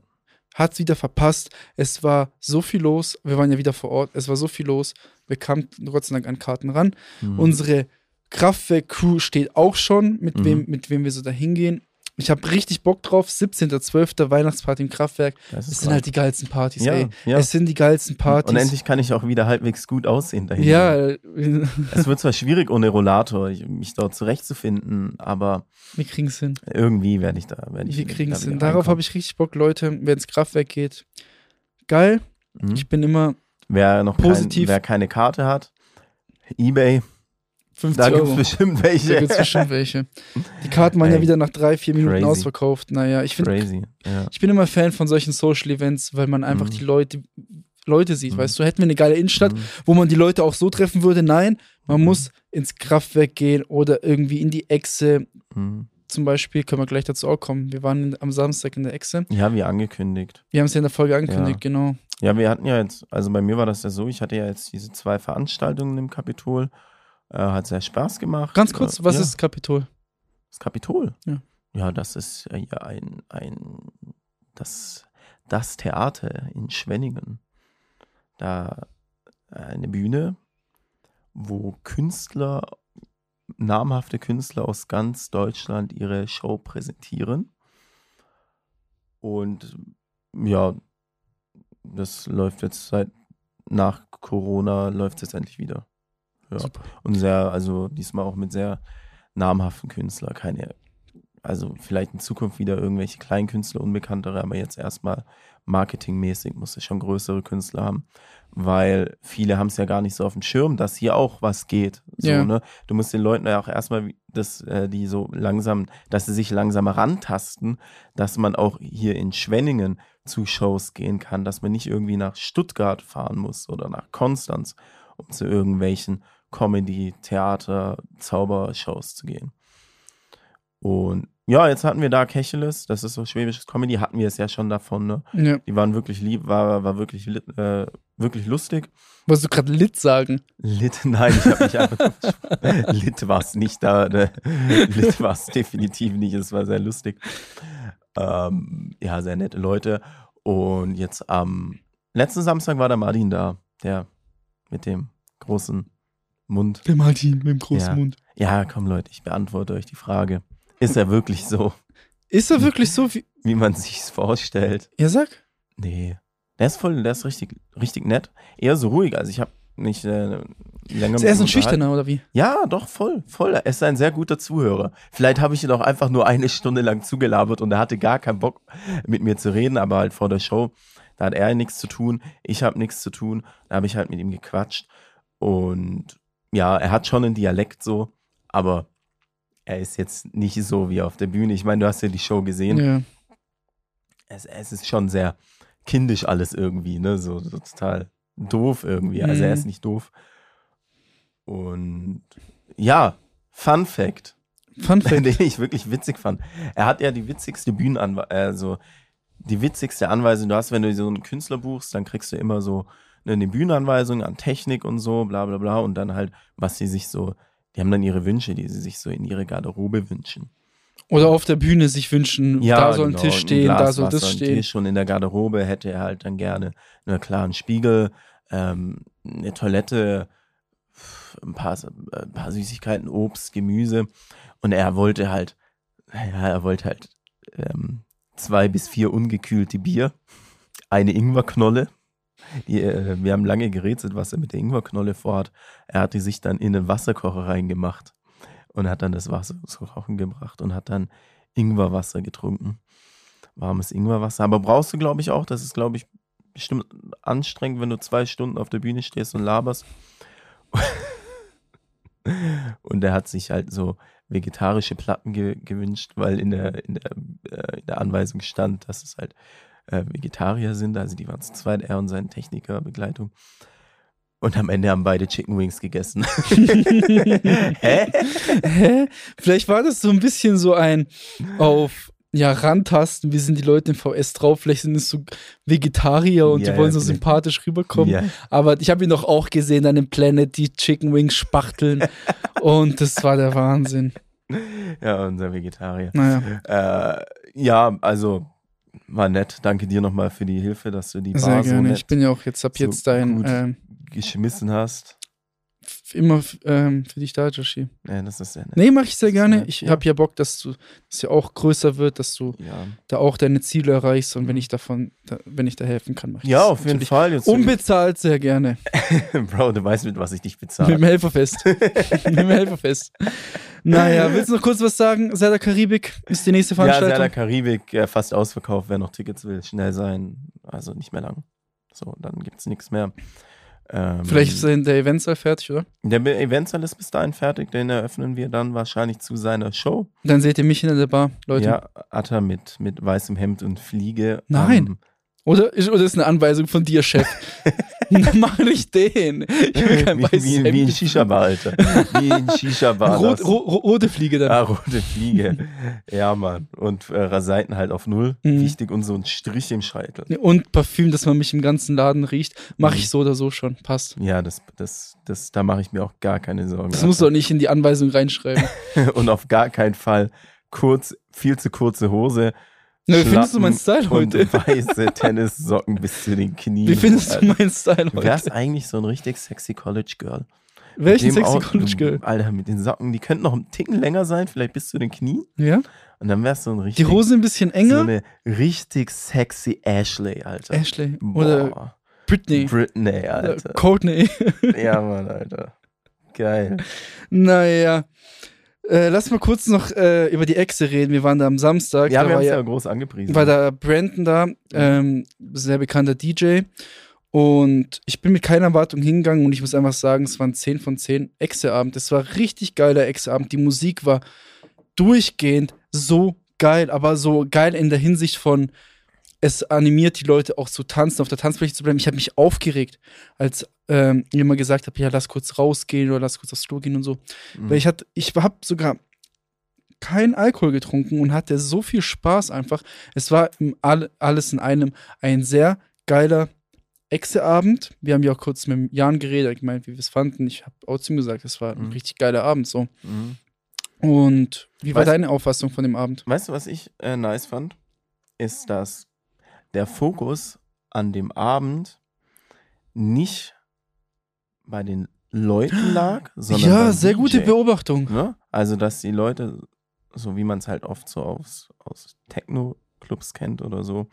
Hat es wieder verpasst. Es war so viel los. Wir waren ja wieder vor Ort. Es war so viel los. Wir kamen Gott sei Dank an Karten ran. Mhm. Unsere Kraftwerk-Crew steht auch schon, mit, Mhm. wem, mit wem wir so da hingehen. Ich habe richtig Bock drauf. 17.12. Weihnachtsparty im Kraftwerk. das Es ist sind halt die geilsten Partys, ja, ey. ja. Es sind die geilsten Partys. Und endlich kann ich auch wieder halbwegs gut aussehen dahin. Ja, Es wird zwar schwierig ohne Rollator, ich- mich dort zurechtzufinden, aber wir kriegen es hin. irgendwie werde ich da. Werd ich Wir kriegen es da hin. Darauf habe ich richtig Bock, Leute, wenn ins Kraftwerk geht. Geil. Mhm. Ich bin immer Wer noch positiv. Kein, wer keine Karte hat, Ebay, 50 da gibt es bestimmt Da welche. gibt es bestimmt welche. Die Karten waren ja Ey. wieder nach drei, vier Minuten Crazy. ausverkauft. Naja, ich finde. Ja. ich bin immer Fan von solchen Social Events, weil man einfach Mhm. die Leute, Leute sieht, Mhm. weißt du? Hätten wir eine geile Innenstadt, Mhm. wo man die Leute auch so treffen würde? Nein, man Mhm. muss ins Kraftwerk gehen oder irgendwie in die Echse. Mhm. Zum Beispiel können wir gleich dazu auch kommen. Wir waren am Samstag in der Echse. Ja, wie angekündigt. Wir haben es ja in der Folge angekündigt, Ja. genau. Ja, wir hatten ja jetzt, also bei mir war das ja so, ich hatte ja jetzt diese zwei Veranstaltungen im Kapitol. Äh, hat sehr Spaß gemacht. Ganz kurz, Äh, was ja, ist Kapitol? das Kapitol? Ja. Ja, das ist äh, ja ein, ein das, das Theater in Schwenningen. Da äh, eine Bühne, wo Künstler, namhafte Künstler aus ganz Deutschland ihre Show präsentieren. Und ja, das läuft jetzt seit nach Corona läuft es jetzt endlich wieder. Ja. Und sehr, also diesmal auch mit sehr namhaften Künstlern. Keine, also vielleicht in Zukunft wieder irgendwelche Kleinkünstler, unbekanntere, aber jetzt erstmal marketingmäßig muss es schon größere Künstler haben, weil viele haben es ja gar nicht so auf dem Schirm, dass hier auch was geht. So, Ja. ne? Du musst den Leuten ja auch erstmal, dass äh, die so langsam, dass sie sich langsam rantasten, dass man auch hier in Schwenningen zu Shows gehen kann, dass man nicht irgendwie nach Stuttgart fahren muss oder nach Konstanz, um zu irgendwelchen Comedy, Theater, Zaubershows zu gehen. Und ja, jetzt hatten wir da Kecheles, das ist so schwäbisches Comedy, hatten wir es ja schon davon, ne? Ja. Die waren wirklich lieb, war, war wirklich, äh, wirklich lustig. Wolltest du gerade Lit sagen? Lit, nein, ich habe mich einfach. Lit war es nicht da. Ne? Lit war es definitiv nicht. Es war sehr lustig. Ähm, ja, sehr nette Leute. Und jetzt am letzten Samstag war der Martin da, der mit dem großen Mund. Der Martin mit dem großen Ja. Mund. Ja, komm Leute, ich beantworte euch die Frage. Ist er wirklich so, Ist er wirklich so wie. wie man sich's vorstellt? Ja, sag. Nee. Der ist voll, der ist richtig, richtig nett. Eher so ruhig. Also ich habe nicht äh, länger Ist er so ein. Schüchterner oder wie? Ja, doch, voll, voll. Er ist ein sehr guter Zuhörer. Vielleicht habe ich ihn auch einfach nur eine Stunde lang zugelabert und er hatte gar keinen Bock, mit mir zu reden, aber halt vor der Show, da hat er nichts zu tun, ich habe nichts zu tun, da habe ich halt mit ihm gequatscht und ja, er hat schon einen Dialekt so, aber er ist jetzt nicht so wie auf der Bühne. Ich meine, du hast ja die Show gesehen. Ja. Es, es ist schon sehr kindisch alles irgendwie, ne, so, so total doof irgendwie. Also er Mhm. ist nicht doof. Und ja, Fun Fact, Fun Fact. den ich wirklich witzig fand. Er hat ja die witzigste Bühnenanweisung, also die witzigste Anweisung. Du hast, wenn du so einen Künstler buchst, dann kriegst du immer so ne, eine Bühnenanweisung an Technik und so, bla bla bla. Und dann halt, was sie sich so, die haben dann ihre Wünsche, die sie sich so in ihre Garderobe wünschen. Oder auf der Bühne sich wünschen, da soll ein genau, Tisch stehen, da Glas soll das Wasser, stehen. Tisch und in der Garderobe hätte er halt dann gerne einen klaren Spiegel, ähm, eine Toilette, ein paar, äh, ein paar Süßigkeiten, Obst, Gemüse. Und er wollte halt, ja, er wollte halt ähm, zwei bis vier ungekühlte Bier, eine Ingwerknolle. Die, äh, wir haben lange gerätselt, was er mit der Ingwerknolle vorhat. Er hat die sich dann in den Wasserkocher reingemacht und hat dann das Wasser zu kochen gebracht und hat dann Ingwerwasser getrunken. Warmes Ingwerwasser. Aber brauchst du, glaube ich, auch. Das ist, glaube ich, bestimmt anstrengend, wenn du zwei Stunden auf der Bühne stehst und laberst. Und er hat sich halt so vegetarische Platten ge gewünscht, weil in der, in, der, äh, in der Anweisung stand, dass es halt äh, Vegetarier sind. Also die waren zu zweit, er und sein Techniker, Begleitung. Und am Ende haben beide Chicken Wings gegessen. Hä? Hä? Vielleicht war das so ein bisschen so ein auf ja, rantasten, wie sind die Leute im VS drauf, vielleicht sind es so Vegetarier und Ja, die wollen ja, so vielleicht. sympathisch rüberkommen. Ja. Aber ich habe ihn doch auch gesehen an dem Planet, die Chicken Wings spachteln und das war der Wahnsinn. ja, unser Vegetarier. Naja, Äh, ja, also war nett. Danke dir nochmal für die Hilfe, dass du die sehr Bar so gerne. nett Ich bin ja auch jetzt ab so jetzt dein ähm, geschmissen hast. immer ähm, für dich da, Joshi. Ja, das ist sehr nett. Nee, mache ich sehr gerne. nett, Ich ja. habe ja Bock, dass du das ja auch größer wird, dass du Ja, da auch deine Ziele erreichst und wenn ich davon, da, wenn ich da helfen kann, mache ich ja das auf jeden Fall. Jetzt, Unbezahlt sehr gerne. Bro, du weißt, mit was ich dich Mit bezahle. dem Helferfest. Mit dem Helferfest. Naja, willst du noch kurz was sagen? Serda Karibik ist die nächste Ja, Veranstaltung. der Karibik äh, fast ausverkauft. Wer noch Tickets will, schnell sein. Also nicht mehr lang. So, dann gibt's nichts mehr. Ähm, Vielleicht ist der Eventsaal fertig, oder? Der Eventsaal ist bis dahin fertig. Den eröffnen wir dann wahrscheinlich zu seiner Show. Dann seht ihr mich hinter der Bar, Leute. Ja, Atta mit, mit weißem Hemd und Fliege. Nein. Am, Oder? Ist, oder ist eine Anweisung von dir, Chef? Dann mach nicht den. Ich will kein Wie, weißes wie, Hemd. wie ein Shisha-Bar, Alter. Wie ein Shisha-Bar. Rot, ro ro rote Fliege dann. Ah, rote Fliege. ja, Mann. Und äh, Seiten halt auf Null. Mhm. Wichtig und so ein Strich im Scheitel. Und Parfüm, dass man mich im ganzen Laden riecht, mache Mhm. ich so oder so schon. Passt. Ja, das, das, das, da mache ich mir auch gar keine Sorgen. Das musst du auch nicht in die Anweisung reinschreiben. und auf gar keinen Fall kurz, viel zu kurze Hose. Na, wie findest du meinen Style heute? Und weiße Tennissocken bis zu den Knien. Wie findest du meinen Style Du wärst heute? eigentlich so ein richtig sexy College Girl. Welchen sexy Out- College Girl? Alter, mit den Socken, die könnten noch einen Ticken länger sein, vielleicht bis zu den Knien. Ja? Und dann wärst du ein richtig. Die Hose ein bisschen So enger? eine richtig sexy Ashley, Alter. Ashley. Oder Boah. Britney. Britney, Oder Alter. Courtney. ja, Mann, Alter. Geil. naja. Äh, lass mal kurz noch äh, über die Echse reden. Wir waren da am Samstag. Ja, da wir war haben es ja, ja groß angepriesen. war da Brandon da, ähm, sehr bekannter DJ. Und ich bin mit keiner Erwartung hingegangen und ich muss einfach sagen, es waren 10 von 10 Echse-Abend. Es war richtig geiler Echse-Abend. Die Musik war durchgehend so geil, aber so geil in der Hinsicht von, es animiert die Leute auch zu tanzen, auf der Tanzfläche zu bleiben. Ich habe mich aufgeregt, als ähm, jemand gesagt hat, ja, lass kurz rausgehen oder lass kurz aufs Klo gehen und so. Mhm. Weil ich hatte, ich habe sogar keinen Alkohol getrunken und hatte so viel Spaß einfach. Es war im all, alles in einem ein sehr geiler Echse-Abend. Wir haben ja auch kurz mit Jan geredet, gemeint, wie wir es fanden. Ich habe auch zu ihm gesagt, es war ein Mhm. richtig geiler Abend so. Mhm. Und wie war Weißt- deine Auffassung von dem Abend? Weißt du, was ich äh, nice fand? Ist, dass der Fokus an dem Abend nicht bei den Leuten lag, sondern ja, sehr gute DJ. Beobachtung. Ne? Also, dass die Leute, so wie man es halt oft so aus, aus Techno-Clubs kennt oder so,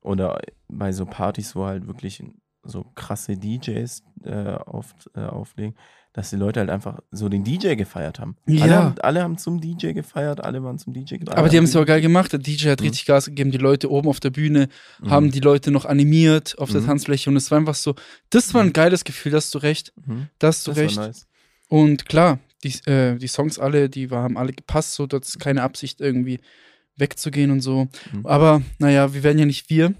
oder bei so Partys, wo halt wirklich so krasse DJs äh, oft äh, auflegen, dass die Leute halt einfach so den DJ gefeiert haben. Alle, Ja. haben, alle haben zum DJ gefeiert, alle waren zum DJ gefeiert. Aber die haben es ja auch geil gemacht. Der DJ hat Mhm. richtig Gas gegeben. Die Leute oben auf der Bühne haben die Leute noch animiert auf der Mhm. Tanzfläche. Und es war einfach so, das war ein Mhm. geiles Gefühl, da hast du recht. Mhm. Da hast du Das recht. war nice. Und klar, die, äh, die Songs alle, die war, haben alle gepasst, so das ist keine Absicht irgendwie wegzugehen und so. Mhm. Aber naja, wir wären ja nicht wir,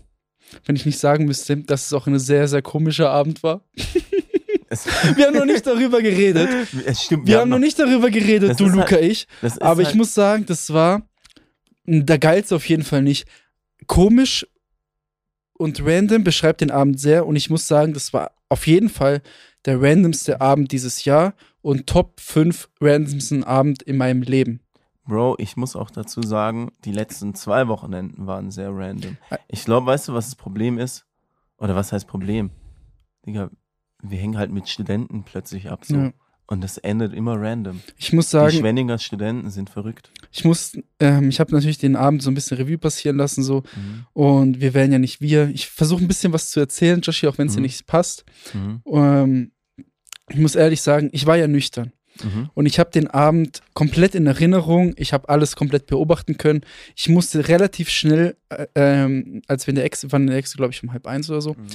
wenn ich nicht sagen müsste, dass es auch ein sehr, sehr komischer Abend war. Wir haben noch nicht darüber geredet. es stimmt, Wir haben noch nicht darüber geredet, Das du halt- Luca, ich. das ist Aber ich halt, muss sagen, das war der geilste auf jeden Fall nicht. Komisch und random beschreibt den Abend sehr und ich muss sagen, das war auf jeden Fall der randomste Abend dieses Jahr und Top 5 randomsten Abend in meinem Leben. Bro, ich muss auch dazu sagen, die letzten zwei Wochenenden waren sehr random. Ich glaube, weißt du, was das Problem ist? Oder was heißt Problem? Digga, wir hängen halt mit Studenten plötzlich ab so. Ja. Und das endet immer random. Ich muss die sagen, Schwenninger Studenten sind verrückt. ich muss, ähm, ich habe natürlich den Abend so ein bisschen Revue passieren lassen so Mhm. und wir wären ja nicht wir. Ich versuche ein bisschen was zu erzählen, Joshi, auch wenn es dir Mhm. nicht passt. Mhm. Ähm, ich muss ehrlich sagen, ich war ja nüchtern. Mhm. Und ich habe den Abend komplett in Erinnerung. Ich habe alles komplett beobachten können. Ich musste relativ schnell, äh, ähm, als wir in der Ex, waren in der Ex, glaube ich, um halb eins oder so, Mhm.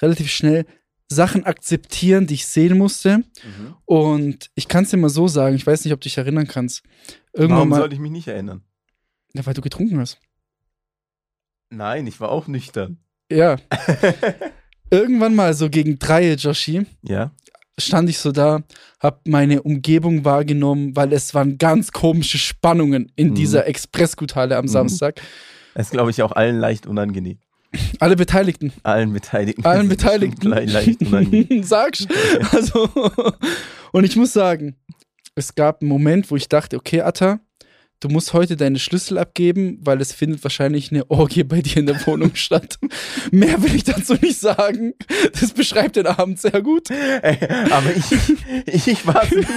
relativ schnell Sachen akzeptieren, die ich sehen musste. Mhm. Und ich kann es dir mal so sagen, ich weiß nicht, ob du dich erinnern kannst. Irgendwann Warum mal, sollte ich mich nicht erinnern? ja, weil du getrunken hast. Nein, ich war auch nüchtern. Ja, irgendwann mal so gegen drei, Joshi, ja? Stand ich so da, hab meine Umgebung wahrgenommen, weil es waren ganz komische Spannungen in Mhm. dieser Expressguthalle am Mhm. Samstag. Das ist, glaube ich, auch allen leicht unangenehm. Alle Beteiligten. Allen Beteiligten. Allen Beteiligten. Leicht unangenehm. Sagst. Also, und ich muss sagen, es gab einen Moment, wo ich dachte, okay, Atta, du musst heute deine Schlüssel abgeben, weil es findet wahrscheinlich eine Orgie bei dir in der Wohnung statt. Mehr will ich dazu nicht sagen. Das beschreibt den Abend sehr gut. Ey, aber ich, ich war nicht.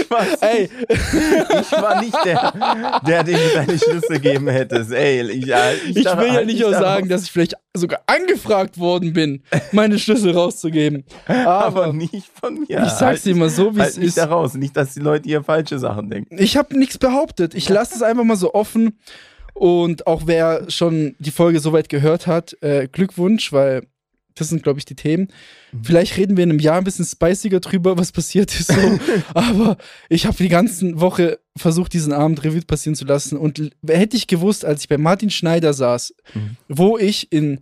Ich war Ey, Ich war nicht der, der du deine Schlüssel geben hättest. Ey, ich, ich, ich will ja halt nicht auch sagen, dass ich vielleicht sogar angefragt worden bin, meine Schlüssel rauszugeben. aber Aber nicht von mir. ich sag's dir mal so, wie halt es nicht ist. daraus. Nicht, dass die Leute hier falsche Sachen denken. Ich habe nichts behauptet. Ich lasse es einfach mal so offen. Und auch wer schon die Folge soweit gehört hat, äh, Glückwunsch, weil Das sind, glaube ich, die Themen. Mhm. Vielleicht reden wir in einem Jahr ein bisschen spiciger drüber, was passiert ist. So. Aber ich habe die ganze Woche versucht, diesen Abend Revue passieren zu lassen. Und hätte ich gewusst, als ich bei Martin Schneider saß, Mhm. wo ich in,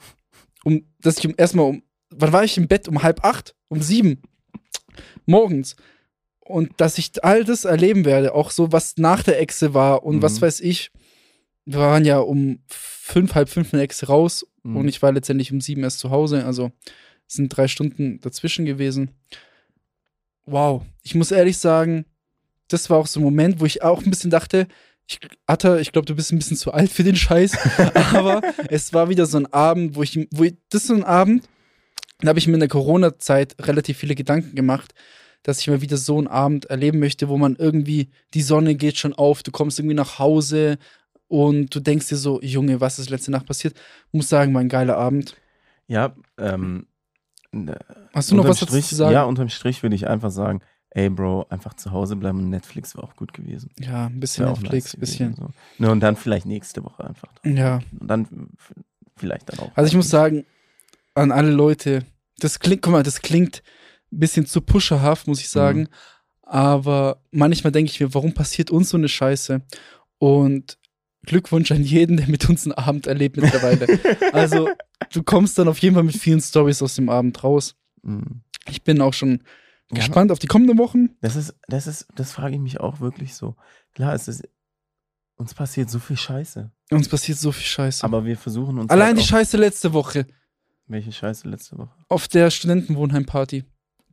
um, dass ich um, erstmal um, wann war ich im Bett? Um halb acht? Um sieben? Morgens. Und dass ich all das erleben werde, auch so, was nach der Echse war und Mhm. was weiß ich. Wir waren ja um fünf, halb fünf in der Echse raus Mhm. und ich war letztendlich um sieben erst zu Hause. Also es sind drei Stunden dazwischen gewesen. Wow. Ich muss ehrlich sagen, das war auch so ein Moment, wo ich auch ein bisschen dachte, ich, Atta, ich glaube, du bist ein bisschen zu alt für den Scheiß. Aber es war wieder so ein Abend, wo ich, wo ich, das ist so ein Abend, da habe ich mir in der Corona-Zeit relativ viele Gedanken gemacht, dass ich mal wieder so einen Abend erleben möchte, wo man irgendwie, die Sonne geht schon auf, du kommst irgendwie nach Hause und du denkst dir so, Junge, was ist letzte Nacht passiert? Muss sagen, war ein geiler Abend. Ja, ähm, ne, Hast du noch was dazu Strich, zu sagen? Ja, unterm Strich würde ich einfach sagen, ey Bro, einfach zu Hause bleiben und Netflix wäre auch gut gewesen. Ja, ein bisschen auch Netflix, nice bisschen. So. Ne, und dann vielleicht nächste Woche einfach. Ja. Und dann vielleicht dann auch. Also ich muss sagen, an alle Leute, das klingt, guck mal, das klingt ein bisschen zu pusherhaft, muss ich sagen. Aber manchmal denke ich mir, warum passiert uns so eine Scheiße? Und Glückwunsch an jeden, der mit uns einen Abend erlebt mittlerweile. also, du kommst dann auf jeden Fall mit vielen Stories aus dem Abend raus. Mhm. Ich bin auch schon Ja, gespannt auf die kommenden Wochen. Das ist, das ist, das frage ich mich auch wirklich so. Klar, es ist, uns passiert so viel Scheiße. Uns passiert so viel Scheiße. Aber wir versuchen uns. Allein halt die Scheiße letzte Woche Welche Scheiße letzte Woche? auf der Studentenwohnheimparty.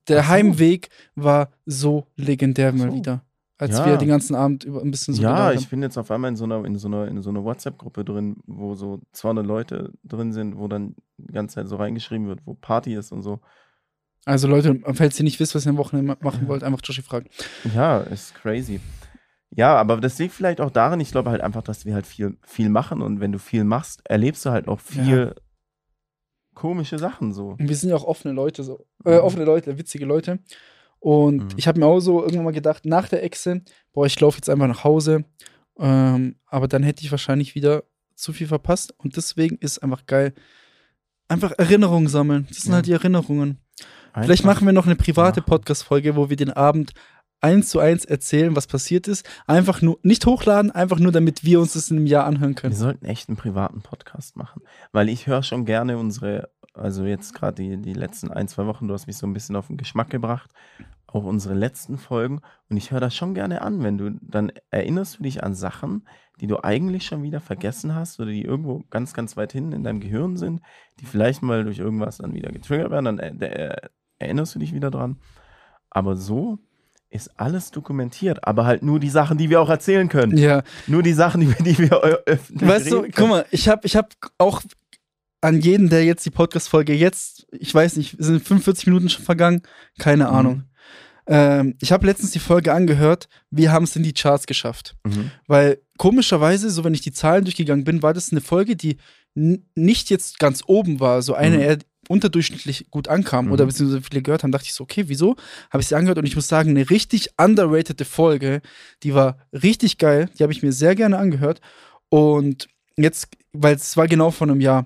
Der so. Heimweg war so legendär Ach mal so. wieder. Als Ja. wir den ganzen Abend über ein bisschen so ja, ich bin jetzt auf einmal in so einer, in so einer, in so einer WhatsApp-Gruppe drin, wo so 200 Leute drin sind, wo dann die ganze Zeit so reingeschrieben wird, wo Party ist und so. Also Leute, falls ihr nicht wisst, was ihr am Wochenende ma- machen Ja. wollt, einfach Joshi fragen. Ja, ist crazy. Ja, aber das liegt vielleicht auch daran, ich glaube halt einfach, dass wir halt viel, viel machen und wenn du viel machst, erlebst du halt auch viel komische Sachen so. Und wir sind ja auch offene Leute, so. Äh, Mhm. offene Leute, witzige Leute. Und Mhm. ich habe mir auch so irgendwann mal gedacht, nach der Echse, boah, ich laufe jetzt einfach nach Hause. Ähm, aber dann hätte ich wahrscheinlich wieder zu viel verpasst. Und deswegen ist einfach geil. Einfach Erinnerungen sammeln. Das sind Ja. halt die Erinnerungen. Vielleicht Einfach- machen wir noch eine private. Podcast-Folge, wo wir den Abend eins zu eins erzählen, was passiert ist. Einfach nur, nicht hochladen, einfach nur, damit wir uns das in einem Jahr anhören Wir können. sollten echt einen privaten Podcast machen. Weil ich höre schon gerne unsere, also jetzt gerade die, die letzten ein, zwei Wochen, du hast mich so ein bisschen auf den Geschmack gebracht, auch unsere letzten Folgen. Und ich höre das schon gerne an, wenn du, dann erinnerst du dich an Sachen, die du eigentlich schon wieder vergessen hast oder die irgendwo ganz, ganz weit hinten in deinem Gehirn sind, die vielleicht mal durch irgendwas dann wieder getriggert werden, dann erinnerst du dich wieder dran. Aber so ist alles dokumentiert, aber halt nur die Sachen, die wir auch erzählen können. Ja, Nur die Sachen, die, die wir ö- öffentlich Weißt du, reden guck mal, ich habe ich hab auch an jeden, der jetzt die Podcast-Folge jetzt, ich weiß nicht, sind 45 Minuten schon vergangen, keine Mhm. Ahnung. Ähm, ich habe letztens die Folge angehört, wir haben es in die Charts geschafft. Mhm. Weil komischerweise, so wenn ich die Zahlen durchgegangen bin, war das eine Folge, die nicht jetzt ganz oben war, so eine Mhm. Unterdurchschnittlich gut ankam Mhm. oder beziehungsweise viele gehört haben, dachte ich so, okay, wieso? Habe ich sie angehört und ich muss sagen, eine richtig underratede Folge, die war richtig geil, die habe ich mir sehr gerne angehört und jetzt, weil es war genau vor einem Jahr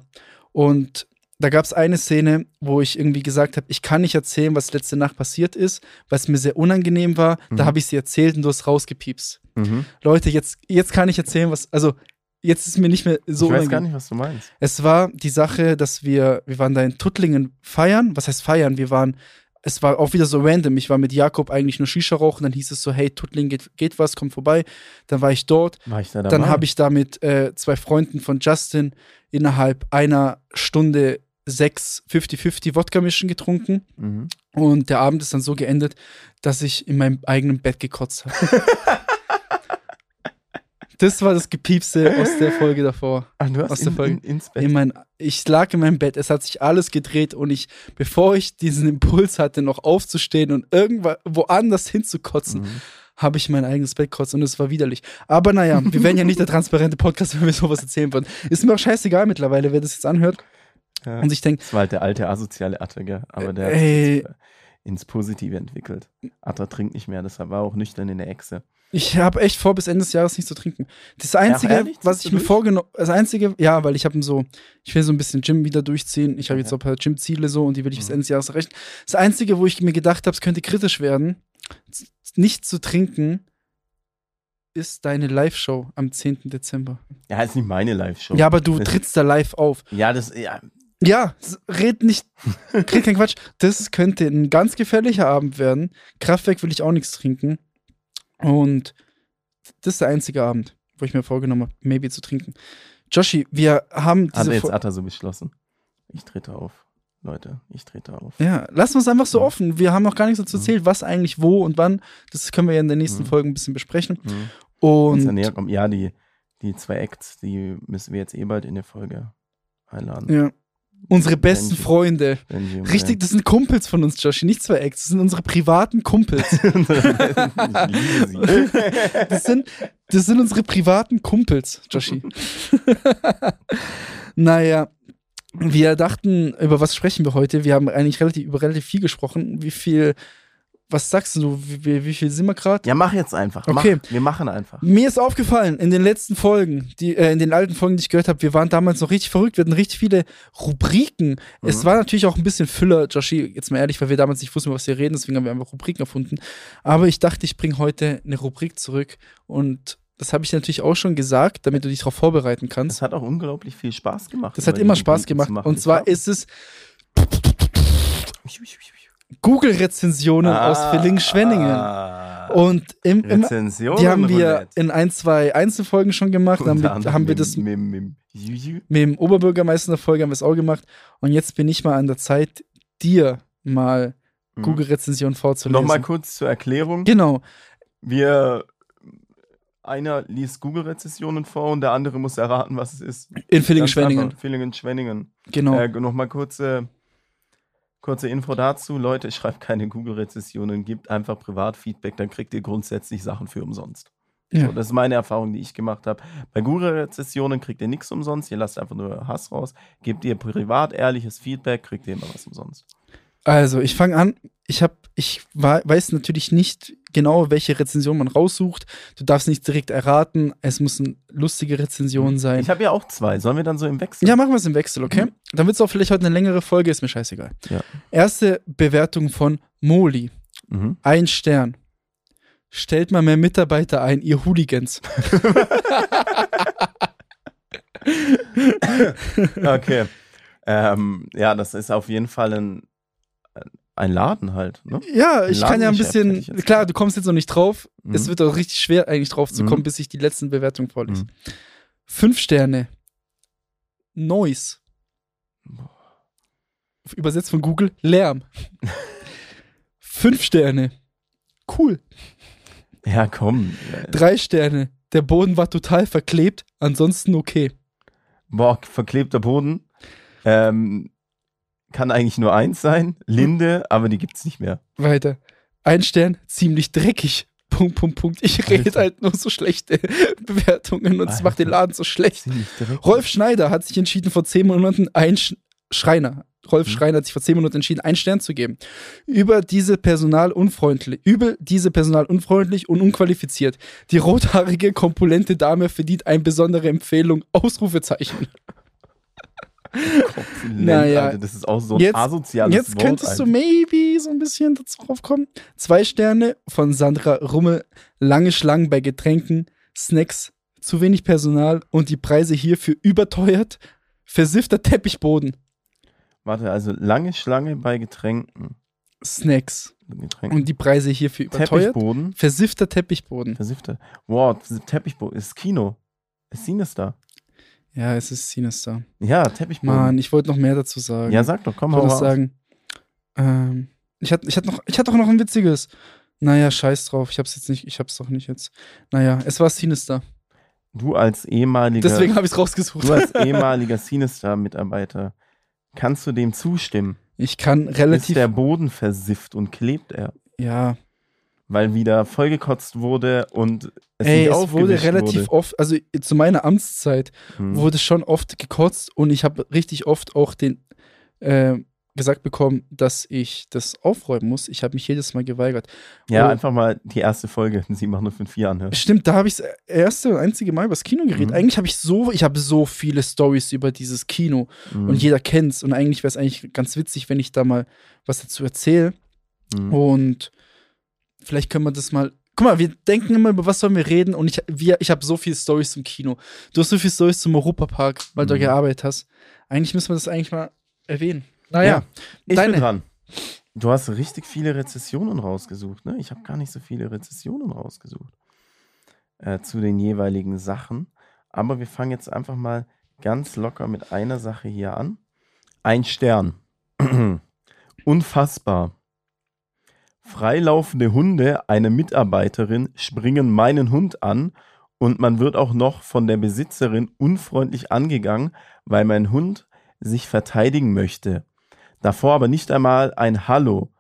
und da gab es eine Szene, wo ich irgendwie gesagt habe, ich kann nicht erzählen, was letzte Nacht passiert ist, weil es mir sehr unangenehm war. Da Mhm. habe ich sie erzählt und du hast rausgepiepst. Mhm. Leute, jetzt, jetzt kann ich erzählen, was, also jetzt ist mir nicht mehr so ich weiß gar nicht, was du meinst. Es war die Sache, dass wir, wir waren da in Tuttlingen feiern. Was heißt feiern? Wir waren, es war auch wieder so random. Ich war mit Jakob eigentlich nur Shisha rauchen. Dann hieß es so, hey, Tuttlingen geht, geht was, komm vorbei. Dann war ich dort. War ich da dabei? Dann habe ich da mit äh, zwei Freunden von Justin innerhalb einer Stunde sechs 50-50 Wodka-Mischen getrunken. Mhm. Und der Abend ist dann so geendet, dass ich in meinem eigenen Bett gekotzt habe. das war das Gepiepste aus der Folge davor. Ach, du hast aus der in, Folge. in, ins Bett. In mein, ich lag in meinem Bett, es hat sich alles gedreht und ich, bevor ich diesen Impuls hatte, noch aufzustehen und irgendwo woanders hinzukotzen, Mhm. habe ich mein eigenes Bett gekotzt und es war widerlich. Aber naja, wir werden ja nicht der transparente Podcast, wenn wir sowas erzählen würden. Ist mir auch scheißegal mittlerweile, wer das jetzt anhört Ja. und sich denkt, Das war halt der alte asoziale Atte, gell? Aber der hat Ey. äh, ins Positive entwickelt. Atta trinkt nicht mehr, deshalb war auch nüchtern in der Echse. Ich habe echt vor, bis Ende des Jahres nicht zu trinken. Das Einzige, ehrlich? was ich mir vorgenommen, das Einzige, ja, weil ich habe so, ich will so ein bisschen Gym wieder durchziehen. Ich habe jetzt auch ein paar Gym-Ziele so und die will ich bis Mhm. Ende des Jahres erreichen. Das Einzige, wo ich mir gedacht habe, es könnte kritisch werden, nicht zu trinken, ist deine Live-Show am 10. Dezember. Ja, ist nicht meine Live-Show. Ja, aber du Das- trittst da live auf. Ja, das, ja, Ja, red nicht, red kein Quatsch. Das könnte ein ganz gefährlicher Abend werden. Kraftwerk will ich auch nichts trinken. Und das ist der einzige Abend, wo ich mir vorgenommen habe, maybe zu trinken. Joshi, wir haben hat diese jetzt Fo- Atta so beschlossen. Ich trete auf. Leute, ich trete auf. Ja, lassen wir es einfach so Ja. offen. Wir haben noch gar nichts dazu Mhm. erzählt, was eigentlich wo und wann. Das können wir ja in den nächsten Mhm. Folgen ein bisschen besprechen. Mhm. Und näher kommt. Ja, die, die zwei Acts, die müssen wir jetzt eh bald in der Folge einladen. ja, unsere besten Benji. Freunde. Benji Richtig, das sind Kumpels von uns, Joshi, nicht zwei Acts. Das sind unsere privaten Kumpels. Das sind, das sind unsere privaten Kumpels, Joshi. naja, wir dachten, über was sprechen wir heute? Wir haben eigentlich relativ, über relativ viel gesprochen. Wie viel, was sagst du, wie, wie, viel sind wir gerade? Ja, mach jetzt einfach. Okay. Mach, wir machen einfach. Mir ist aufgefallen, in den letzten Folgen, die, äh, in den alten Folgen, die ich gehört habe, wir waren damals noch richtig verrückt, wir hatten richtig viele Rubriken. Es Mhm. war natürlich auch ein bisschen Füller, Joshi, jetzt mal ehrlich, weil wir damals nicht wussten, über was wir reden, deswegen haben wir einfach Rubriken erfunden. Aber ich dachte, ich bringe heute eine Rubrik zurück und das habe ich natürlich auch schon gesagt, damit du dich darauf vorbereiten kannst. Das hat auch unglaublich viel Spaß gemacht. Das hat immer Spaß gemacht. Und zwar ist es Google-Rezensionen aus Villingen-Schwenningen. Ah, Und im, im, die haben wir in ein, zwei Einzelfolgen schon gemacht. Dann haben wir, haben wir mit- das mit, mit, mit mit dem Oberbürgermeister in der Folge haben wir es auch gemacht. Und jetzt bin ich mal an der Zeit, dir mal Mhm. Google-Rezension vorzulesen. Nochmal kurz zur Erklärung. Genau. Wir einer liest Google-Rezessionen vor und der andere muss erraten, was es ist. In Villingen-Schwenningen. Villingen-Schwenningen. Genau. Äh, Nochmal kurze, kurze Info dazu. Leute, schreibt keine Google-Rezessionen, gebt einfach Privatfeedback, dann kriegt ihr grundsätzlich Sachen für umsonst. Ja. So, das ist meine Erfahrung, die ich gemacht habe. Bei Google-Rezessionen kriegt ihr nichts umsonst, ihr lasst einfach nur Hass raus. Gebt ihr privat ehrliches Feedback, kriegt ihr immer was umsonst. Also, ich fange an. Ich habe, ich weiß natürlich nicht genau, welche Rezension man raussucht. Du darfst nicht direkt erraten. Es müssen lustige Rezensionen sein. Ich habe ja auch zwei. Sollen wir dann so im Wechsel? Ja, machen wir es im Wechsel, okay? Dann wird es auch vielleicht heute eine längere Folge, ist mir scheißegal. Ja. Erste Bewertung von Moli. Mhm. Ein Stern. Stellt mal mehr Mitarbeiter ein, ihr Hooligans. Okay. ähm, ja, das ist auf jeden Fall ein, ein Laden halt. Ne? Ja, ich kann ja ein bisschen. Klar, du kommst jetzt noch nicht drauf. Mhm. Es wird auch richtig schwer, eigentlich drauf zu kommen, Mhm. bis ich die letzten Bewertungen vorlese. Mhm. Fünf Sterne. Noise. Übersetzt von Google, Lärm. Fünf Sterne. Cool. Ja, komm. Drei Sterne. Der Boden war total verklebt, ansonsten okay. Boah, verklebter Boden. Ähm, kann eigentlich nur eins sein. Linde, aber die gibt's nicht mehr. Weiter. Ein Stern, ziemlich dreckig. Punkt, Punkt, Punkt. Ich rede halt nur so schlechte Bewertungen und es macht den. Laden so schlecht. Rolf Schneider hat sich entschieden, vor zehn Monaten ein Sch Schreiner. Rolf Mhm. Schreiner hat sich vor zehn Monaten entschieden, einen Stern zu geben. Über diese Personal unfreundlich, über diese Personal unfreundlich und unqualifiziert. Die rothaarige, kompulente Dame verdient eine besondere Empfehlung. Ausrufezeichen. Naja. Alter, das ist auch so ein Jetzt- asoziales Jetzt Wort. könntest du eigentlich. maybe so ein bisschen drauf kommen. Zwei Sterne von Sandra Rummel. Lange Schlangen bei Getränken, Snacks, zu wenig Personal und die Preise hierfür überteuert. Versiffter Teppichboden. Warte, also lange Schlange bei Getränken. Snacks. Getränken. Und die Preise hierfür überteuert. Teppichboden. Versiffter Teppichboden. Versiffte. Wow, das ist Teppichboden. Ist Kino. Ist Sinister. Ja, es ist sinister. Ja, Teppichboden. Mann, ich wollte noch mehr dazu sagen. ja, sag doch, komm ich raus. was sagen. Ähm, ich hatte ich hatte noch, ich hatte auch noch ein witziges. Naja, scheiß drauf. Ich hab's jetzt nicht, ich hab's doch nicht jetzt. Naja, es war sinister. Du als ehemaliger, Deswegen habe ich es rausgesucht. du als ehemaliger Sinister-Mitarbeiter, kannst du dem zustimmen? Ich kann Ist relativ. der Boden versifft und klebt er? Ja, Weil wieder vollgekotzt wurde und es ey, es wurde relativ wurde. oft, also zu meiner Amtszeit Hm. wurde schon oft gekotzt und ich habe richtig oft auch den, äh, gesagt bekommen, dass ich das aufräumen muss. Ich habe mich jedes Mal geweigert. Ja, Oh. einfach mal die erste Folge 754 anhören. Stimmt, da habe ich das erste und einzige Mal über das Kino geredet. Mhm. Eigentlich habe ich so, ich habe so viele Stories über dieses Kino Mhm. und jeder kennt's. Und eigentlich wäre es eigentlich ganz witzig, wenn ich da mal was dazu erzähle. Mhm. Und vielleicht können wir das mal. Guck mal, wir denken immer, über was sollen wir reden? Und ich, wir, ich habe so viele Stories zum Kino. Du hast so viele Stories zum Europapark, weil du Mhm. gearbeitet hast. Eigentlich müssen wir das eigentlich mal erwähnen. Naja, Ja, Ich deine- bin dran. Du hast richtig viele Rezessionen rausgesucht, ne? Ich habe gar nicht so viele Rezessionen rausgesucht äh, zu den jeweiligen Sachen. Aber wir fangen jetzt einfach mal ganz locker mit einer Sache hier an. Ein Stern. Unfassbar. Freilaufende Hunde einer Mitarbeiterin springen meinen Hund an und man wird auch noch von der Besitzerin unfreundlich angegangen, weil mein Hund sich verteidigen möchte. Davor aber nicht einmal ein Hallo.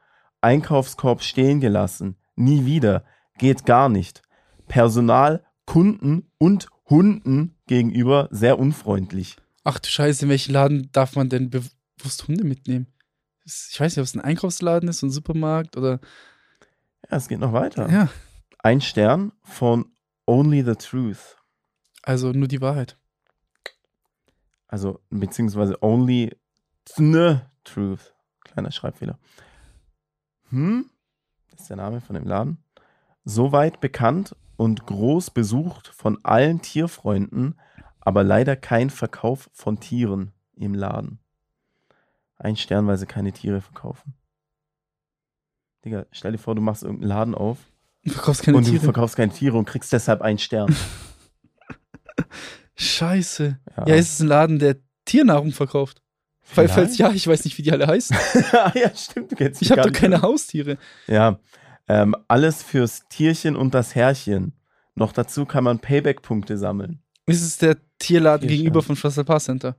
Einkaufskorb stehen gelassen. Nie wieder. Geht gar nicht. Personal, Kunden und Hunden gegenüber sehr unfreundlich. ach du Scheiße, in welchen Laden darf man denn bewusst Hunde mitnehmen? Ich weiß nicht, ob es ein Einkaufsladen ist, ein Supermarkt oder. Ja, es geht noch weiter. Ja, Ein Stern von Only the Truth. also nur die Wahrheit. Also, beziehungsweise Only the Truth. Kleiner Schreibfehler. Hm? Das ist der Name von dem Laden. Soweit bekannt und groß besucht von allen Tierfreunden, aber leider kein Verkauf von Tieren im Laden. Ein Stern, weil sie keine Tiere verkaufen. Digga, stell dir vor, du machst irgendeinen Laden auf Du verkaufst keine und du Tiere. verkaufst keine Tiere und kriegst deshalb einen Stern. Scheiße. Ja, ist es ein Laden, der Tiernahrung verkauft? Weil, falls ja, ich weiß nicht, wie die alle heißen. Ah, ja, stimmt. Du kennst Ich habe doch keine aus. Haustiere. Ja, ähm, alles fürs Tierchen und das Herrchen. Noch dazu kann man Payback-Punkte sammeln. Ist es der Tierladen Tierschein. gegenüber vom Schlossel Park Center?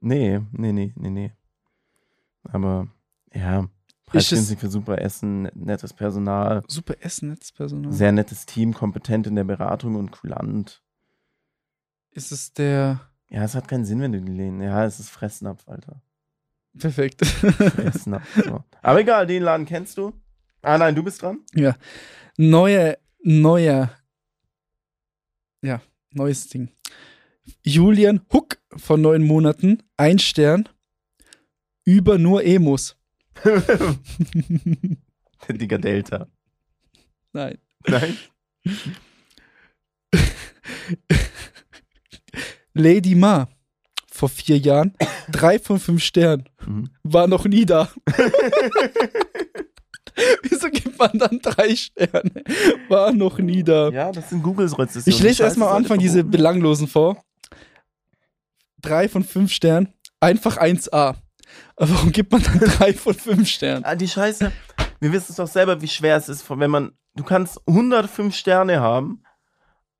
Nee, nee, nee, nee, nee. Aber ja, preisgünstig für super Essen, nettes Personal, Super Essen, nettes Personal. sehr nettes Team, kompetent in der Beratung und kulant. ist es der. Ja, es hat keinen Sinn, wenn du die lehnen. Ja, es ist Fressnapf, Alter. Perfekt. Fressnapf. so. Aber egal, den Laden kennst du. Ah nein, du bist dran. Neue, neuer. Ja, neues Ding. Julian Huck von neun Monaten, ein Stern, über nur Emos. Digga Delta. Nein. Nein? Lady Ma, vor vier Jahren, drei von fünf Sternen, Mhm. war noch nie da. Wieso gibt man dann drei Sterne? War noch nie da. Ja, das sind Googles Rezessionen. Ich lese erstmal am Anfang diese. Belanglosen vor. Drei von fünf Sternen, einfach 1A. Aber warum gibt man dann drei von fünf Sternen? Ah, die Scheiße. Wir wissen es doch selber, wie schwer es ist, wenn man. Du kannst 105 Sterne haben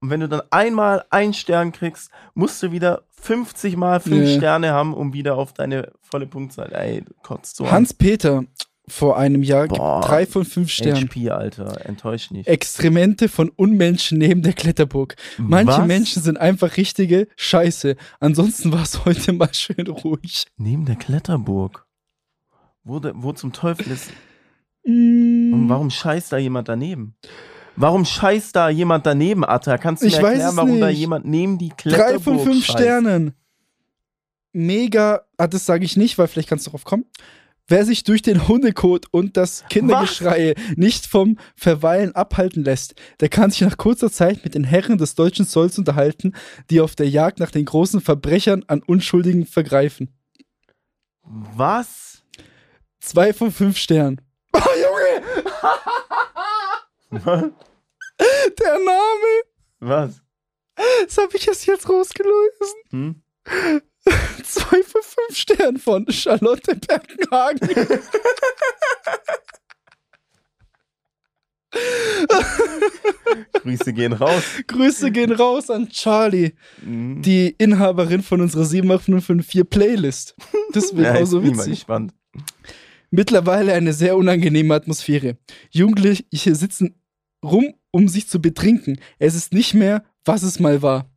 und wenn du dann einmal einen Stern kriegst, musst du wieder 50 mal 5 Nee. Sterne haben, um wieder auf deine volle Punktzahl. Ey, du kotzt so an. Hans-Peter vor einem Jahr Boah. drei von fünf Sternen. HP, Alter, enttäuscht nicht. Extremente von Unmenschen neben der Kletterburg. Manche Was? Menschen sind einfach richtige Scheiße. Ansonsten war es heute mal schön ruhig. Neben der Kletterburg. Wo, de, wo zum Teufel ist. Mm, Und warum scheißt da jemand daneben? Warum scheißt da jemand daneben, Atta? Kannst du mir Ich erklären, warum da nicht. jemand neben die Kletterburg Drei von fünf scheißt? Sternen. Mega, ah, das sage ich nicht, weil vielleicht kannst du drauf kommen. Wer sich durch den Hundekot und das Kindergeschrei nicht vom Verweilen abhalten lässt, der kann sich nach kurzer Zeit mit den Herren des deutschen Zolls unterhalten, die auf der Jagd nach den großen Verbrechern an Unschuldigen vergreifen. Was? Zwei von fünf Sternen. Oh, Junge! Der Name! Was? Das habe ich erst jetzt rausgelöst. Hm? Zwei von fünf Sternen von Charlotte Bergenhagen. Grüße gehen raus. Grüße gehen raus an Charlie, Mhm. die Inhaberin von unserer 78554 Playlist. Das wird Ja, auch so witzig. gespannt. Mittlerweile eine sehr unangenehme Atmosphäre. Jugendliche sitzen rum, um sich zu betrinken. Es ist nicht mehr, was es mal war.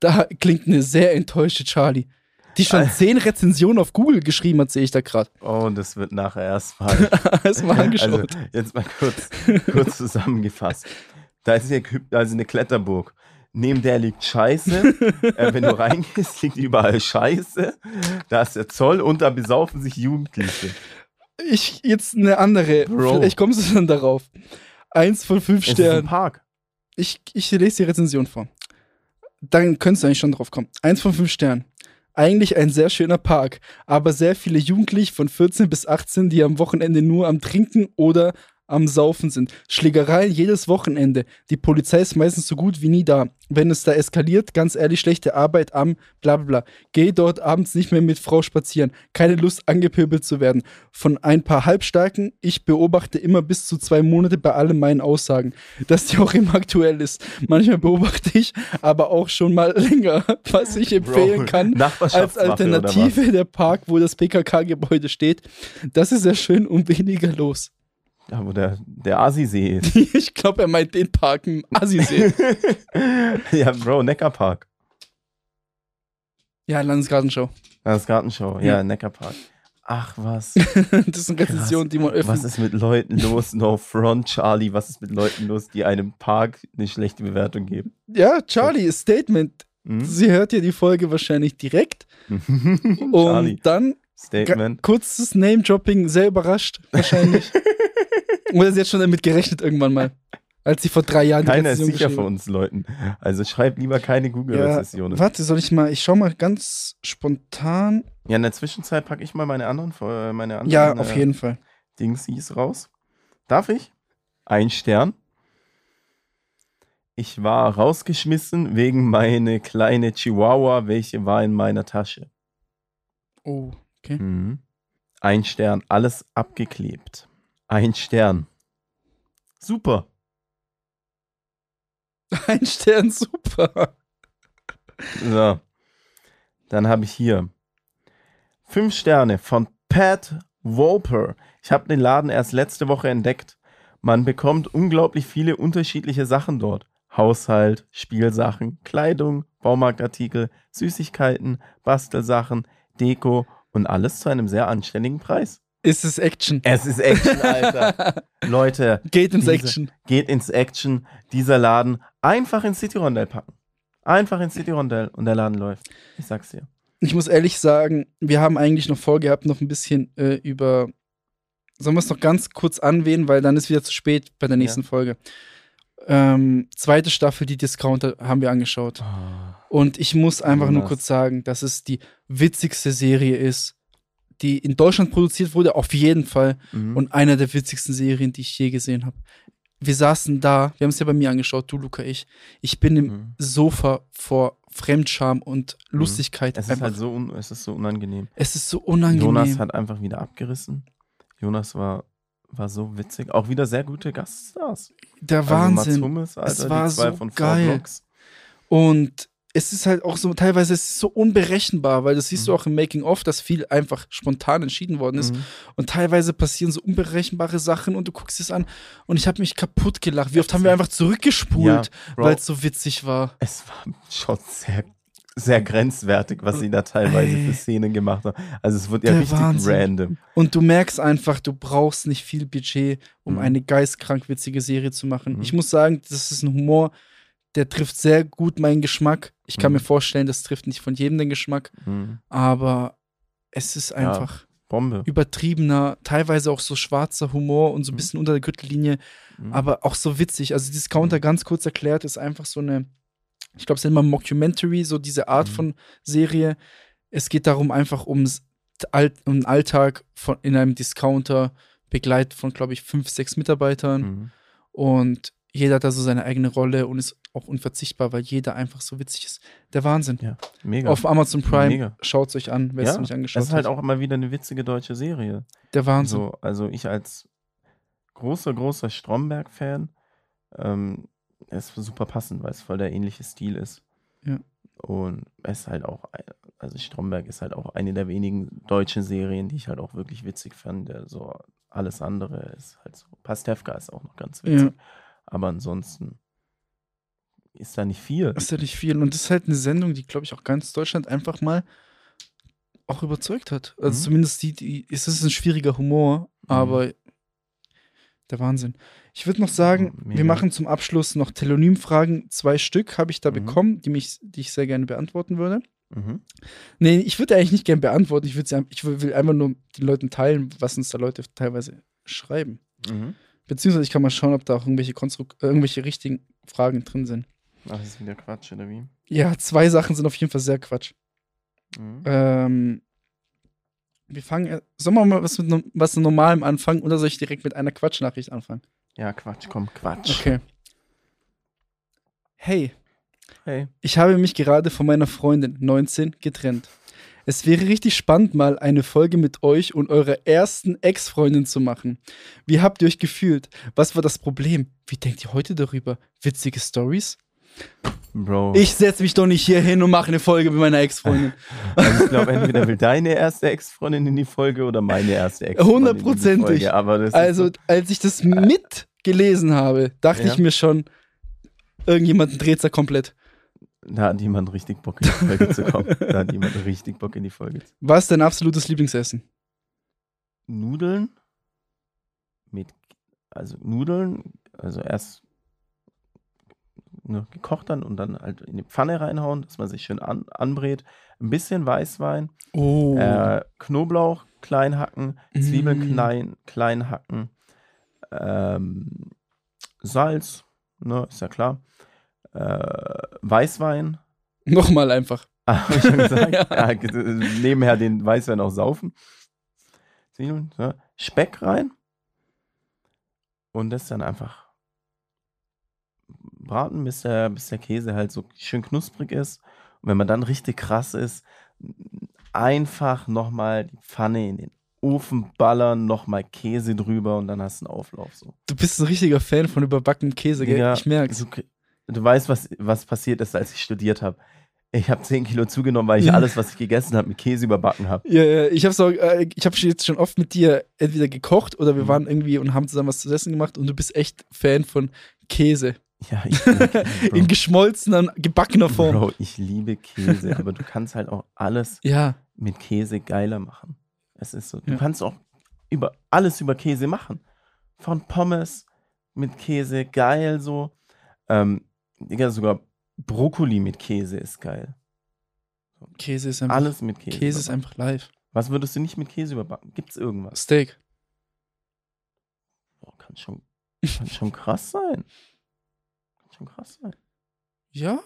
Da klingt eine sehr enttäuschte Charlie. Die schon zehn Rezensionen auf Google geschrieben hat, sehe ich da gerade. Oh, das wird nachher erstmal. Erstmal angeschaut. Also, jetzt mal kurz, kurz zusammengefasst. Da ist hier also eine Kletterburg. Neben der liegt Scheiße. äh, wenn du reingehst, liegt überall Scheiße. Da ist der Zoll und da besaufen sich Jugendliche. Ich jetzt eine andere. Bro. Vielleicht kommst du dann darauf. Eins von fünf Es ist ein Sternen. Park. Ich, ich lese die Rezension vor. Dann könntest du eigentlich schon drauf kommen. Eins von fünf Sternen. Eigentlich ein sehr schöner Park, aber sehr viele Jugendliche von 14 bis 18, die am Wochenende nur am Trinken oder am Saufen sind. Schlägereien jedes Wochenende. Die Polizei ist meistens so gut wie nie da. Wenn es da eskaliert, ganz ehrlich, schlechte Arbeit am bla bla bla. Geh dort abends nicht mehr mit Frau spazieren. Keine Lust, angepöbelt zu werden. Von ein paar Halbstarken, ich beobachte immer bis zu zwei Monate bei allen meinen Aussagen, dass die auch immer aktuell ist. Manchmal beobachte ich aber auch schon mal länger, was ich empfehlen Bro, kann. Als Alternative der Park, wo das PKK-Gebäude steht. Das ist sehr schön und weniger los. Was? Da, wo der, der Asi-See ist. Ich glaube, er meint den Park im Assi-See. ja, Bro, Neckarpark. ja, Landesgartenschau. Das Gartenschau. Ja, Ja. Neckarpark. Ach, was. Das sind Rezensionen, die man Was öffnet. ist mit Leuten los? No front, Charlie. Was ist mit Leuten los, die einem Park eine schlechte Bewertung geben? Ja, Charlie, Statement. Hm? Sie hört ja die Folge wahrscheinlich direkt. Und dann Statement. kurzes Name-Dropping, sehr überrascht, wahrscheinlich. Oder sie hat schon damit gerechnet irgendwann mal. Als sie vor drei Jahren Keiner ist sicher von uns Leuten. Also schreib lieber keine Ja, Google-Rezessionen. warte, soll ich mal, ich schau mal ganz spontan. Ja, in der Zwischenzeit packe ich mal meine anderen, äh, meine anderen Ja, auf äh, jeden Fall. Dingsies raus. Darf ich? Ein Stern. Ich war rausgeschmissen wegen meine kleine Chihuahua, welche war in meiner Tasche. Oh, Mhm. Ein Stern, alles abgeklebt. Ein Stern. Super. ein Stern, super. So. Dann habe ich hier fünf Sterne von Pat Wolper. Ich habe den Laden erst letzte Woche entdeckt. Man bekommt unglaublich viele unterschiedliche Sachen dort. Haushalt, Spielsachen, Kleidung, Baumarktartikel, Süßigkeiten, Bastelsachen, Deko und alles zu einem sehr anständigen Preis. Ist es Action? Es ist Action, Alter. Leute, Geht ins Diese- Action. geht ins Action. Dieser Laden einfach ins City Rondell packen. Einfach ins City Rondell und der Laden läuft. Ich sag's dir. Ich muss ehrlich sagen, wir haben eigentlich noch vorgehabt, noch ein bisschen äh, über. Sollen wir es noch ganz kurz anwählen, weil dann ist wieder zu spät bei der nächsten Folge. Ähm, zweite Staffel, die Discounter, haben wir angeschaut. Und ich muss einfach nur kurz sagen, dass es die witzigste Serie ist, die in Deutschland produziert wurde, auf jeden Fall. Mhm. Und einer der witzigsten Serien, die ich je gesehen habe. Wir saßen da, wir haben es ja bei mir angeschaut, du, Luca, ich. Ich bin im Mhm. Sofa vor Fremdscham und Lustigkeit. Es ist einfach. halt so, un es ist so unangenehm. es ist so unangenehm. Jonas hat einfach wieder abgerissen. Jonas war, war so witzig. Auch wieder sehr gute Gaststars. Der Also Wahnsinn. Mats Hummels, Alter, war die zwei so von geil. Und es ist halt auch so, teilweise ist es so unberechenbar, weil das siehst du Mhm. auch im Making-of, dass viel einfach spontan entschieden worden ist. Mhm. Und teilweise passieren so unberechenbare Sachen und du guckst es an und ich habe mich kaputt gelacht. Wie oft haben wir einfach zurückgespult, Bro, weil es so witzig war. es war schon sehr, sehr grenzwertig, was sie da teilweise Ey. für Szenen gemacht haben. Also es wird ja Der richtig Wahnsinn. random. Und du merkst einfach, du brauchst nicht viel Budget, um Mhm. eine geistkrank witzige Serie zu machen. Mhm. Ich muss sagen, das ist ein Humor, der trifft sehr gut meinen Geschmack. Ich kann Mhm. mir vorstellen, das trifft nicht von jedem den Geschmack, Mhm. aber es ist einfach Bombe. übertriebener, teilweise auch so schwarzer Humor und so ein Mhm. bisschen unter der Gürtellinie, Mhm. aber auch so witzig. Also dieses Counter ganz kurz erklärt ist einfach so eine, ich glaube, es nennt man Mockumentary, so diese Art Mhm. von Serie. Es geht darum einfach ums Alt, um den Alltag von, in einem Discounter, begleitet von, glaube ich, fünf, sechs Mitarbeitern Mhm. und jeder hat da so seine eigene Rolle und ist auch unverzichtbar, weil jeder einfach so witzig ist. Der Wahnsinn. Ja, mega. Auf Amazon Prime, schaut es euch an, wer es ja, noch nicht das angeschaut ist halt hat. auch immer wieder eine witzige deutsche Serie. Der Wahnsinn. So, also ich als großer, großer Stromberg-Fan, ähm, es ist super passend, weil es voll der ähnliche Stil ist. Ja. Und es ist halt auch, also Stromberg ist halt auch eine der wenigen deutschen Serien, die ich halt auch wirklich witzig fand. Der so alles andere ist halt so. Pastewka ist auch noch ganz witzig. Aber ansonsten ist da nicht viel. ist ja nicht viel. Und das ist halt eine Sendung, die, glaube ich, auch ganz Deutschland einfach mal auch überzeugt hat. Also Mhm. zumindest die, die, es ist ein schwieriger Humor, aber der Wahnsinn. Ich würde noch sagen, Mega. wir machen zum Abschluss noch Telonym-Fragen. Zwei Stück habe ich da Mhm. bekommen, die, mich, die ich sehr gerne beantworten würde. Mhm. Nee, ich würde eigentlich nicht gerne beantworten. Ich, ich will will einfach nur den Leuten teilen, was uns da Leute teilweise schreiben. Mhm. Beziehungsweise ich kann mal schauen, ob da auch irgendwelche, Konstruk äh, irgendwelche richtigen Fragen drin sind. Ach, das ist wieder Quatsch, oder wie? Ja, zwei Sachen sind auf jeden Fall sehr Quatsch. Mhm. Ähm, wir fangen, äh, sollen wir mal was mit was Normalem anfangen oder soll ich direkt mit einer Quatschnachricht anfangen? Ja, Quatsch, komm, Quatsch. Okay. Hey, Hey. ich habe mich gerade von meiner Freundin, 19, getrennt. Es wäre richtig spannend, mal eine Folge mit euch und eurer ersten Ex-Freundin zu machen. Wie habt ihr euch gefühlt? Was war das Problem? Wie denkt ihr heute darüber? Witzige Stories? Bro. Ich setze mich doch nicht hier hin und mache eine Folge mit meiner Ex-Freundin. Also ich glaube, entweder will deine erste Ex-Freundin in die Folge oder meine erste Ex-Freundin. Hundertprozentig. Also, als ich das mitgelesen habe, dachte Ja. ich mir schon, irgendjemand dreht da komplett. Da hat jemand richtig Bock in die Folge zu kommen. Da hat jemand richtig Bock in die Folge zu Was ist dein absolutes Lieblingsessen? Nudeln mit, also Nudeln, also erst ne, gekocht dann und dann halt in die Pfanne reinhauen, dass man sich schön an, anbrät. Ein bisschen Weißwein, Oh. äh, Knoblauch klein hacken, Zwiebeln Mm. klein, klein hacken, ähm, Salz, ne, ist ja klar. Äh, Weißwein, Nochmal einfach. Ah, hab ich schon gesagt. Ja. ja. ge- nebenher den Weißwein auch saufen. Zwiebeln, ja. Speck rein. Und das dann einfach braten, bis der, bis der Käse halt so schön knusprig ist. Und wenn man dann richtig krass ist, einfach nochmal die Pfanne in den Ofen ballern, nochmal Käse drüber und dann hast du einen Auflauf. So. Du bist ein richtiger Fan von überbackenem Käse, gell? Digga, ich merk's. Du, du weißt, was, was passiert ist, als ich studiert habe. Ich habe 10 Kilo zugenommen, weil ich Ja. alles, was ich gegessen habe, mit Käse überbacken habe. Ja, ja, ich habe äh, ich habe jetzt schon oft mit dir entweder gekocht oder wir Mhm. waren irgendwie und haben zusammen was zu essen gemacht und du bist echt Fan von Käse. Ja, ich liebe Käse. In geschmolzener, gebackener Form. Bro, ich liebe Käse, aber du kannst halt auch alles Ja, mit Käse geiler machen. Es ist so, du Ja. kannst auch über alles über Käse machen. Von Pommes mit Käse, geil so. Ähm, Digga, sogar Brokkoli mit Käse ist geil. Käse ist einfach, Alles mit Käse. Käse ist einfach live. Was würdest du nicht mit Käse überbacken? Gibt's irgendwas? Steak. Boah, kann schon, kann schon krass sein. Kann schon krass sein. Ja,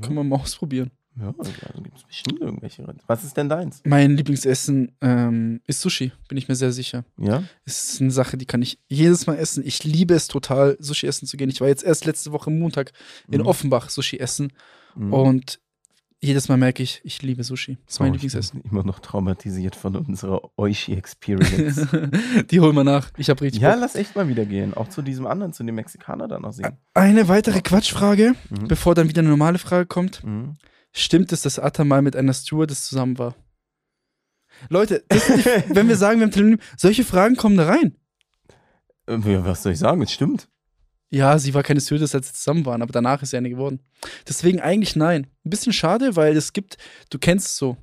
kann man mal ausprobieren. Ja, also gibt es bestimmt irgendwelche. Was ist denn deins? Mein Lieblingsessen ähm, ist Sushi, bin ich mir sehr sicher. Ja? Es ist eine Sache, die kann ich jedes Mal essen. Ich liebe es total, Sushi essen zu gehen. Ich war jetzt erst letzte Woche Montag in Mhm. Offenbach Sushi essen Mhm. und jedes Mal merke ich, ich liebe Sushi. Das ist mein Oh, ich Lieblingsessen. bin immer noch traumatisiert von unserer Oishi-Experience. Die holen wir nach. Ich habe richtig ja, Bock. lass echt mal wieder gehen. Auch zu diesem anderen, zu dem Mexikaner dann noch sehen. Eine weitere Quatschfrage, Mhm. bevor dann wieder eine normale Frage kommt. Mhm. Stimmt es, dass Atta mal mit einer Stewardess zusammen war? Leute, die, wenn wir sagen, wir haben Telonym, solche Fragen kommen da rein. Äh, ja, Was soll ich sagen? Es stimmt. Ja, sie war keine Stewardess, als sie zusammen waren, aber danach ist sie eine geworden. Deswegen eigentlich nein. Ein bisschen schade, weil es gibt, du kennst es so.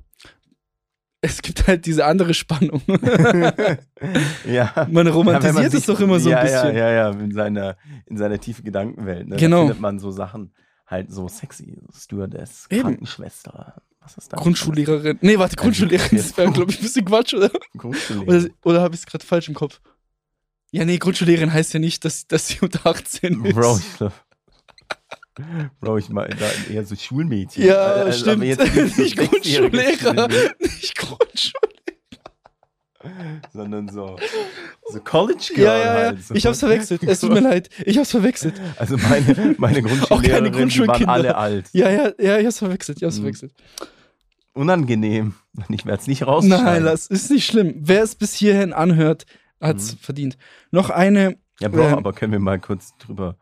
Es gibt halt diese andere Spannung. ja. Man Ja, romantisiert wenn man es sich- doch immer so ja, ein bisschen. Ja, ja, ja, in seiner, in seiner tiefen Gedankenwelt. Ne? Genau. Da findet man so Sachen halt so sexy. Stewardess, Eben. Krankenschwester. Was ist das? Grundschullehrerin. Nee, warte, Grundschullehrerin, das wäre, glaube ich, ein bisschen Quatsch, oder? Grundschullehrerin. Oder, oder habe ich es gerade falsch im Kopf? Ja, nee, Grundschullehrerin heißt ja nicht, dass, dass sie unter 18 ist. Bro, ich glaub, Bro, ich meine da eher so Schulmädchen. Ja, Also, stimmt. Nicht, so Nicht Grundschullehrer. Sondern so, so College Girl Ja, ja, ja. halt. So. Ich hab's verwechselt. Es tut mir leid. Ich hab's verwechselt. Also meine, meine Grundschullehrerin, die waren alle alt. Ja, ja, ja, ich hab's verwechselt. Ich hab's Mhm. verwechselt. Unangenehm. Ich werde es nicht rausschneiden. Nein, das ist nicht schlimm. Wer es bis hierhin anhört, hat's Mhm. verdient. Noch eine. Ja, Bro, Ähm. aber können wir mal kurz drüber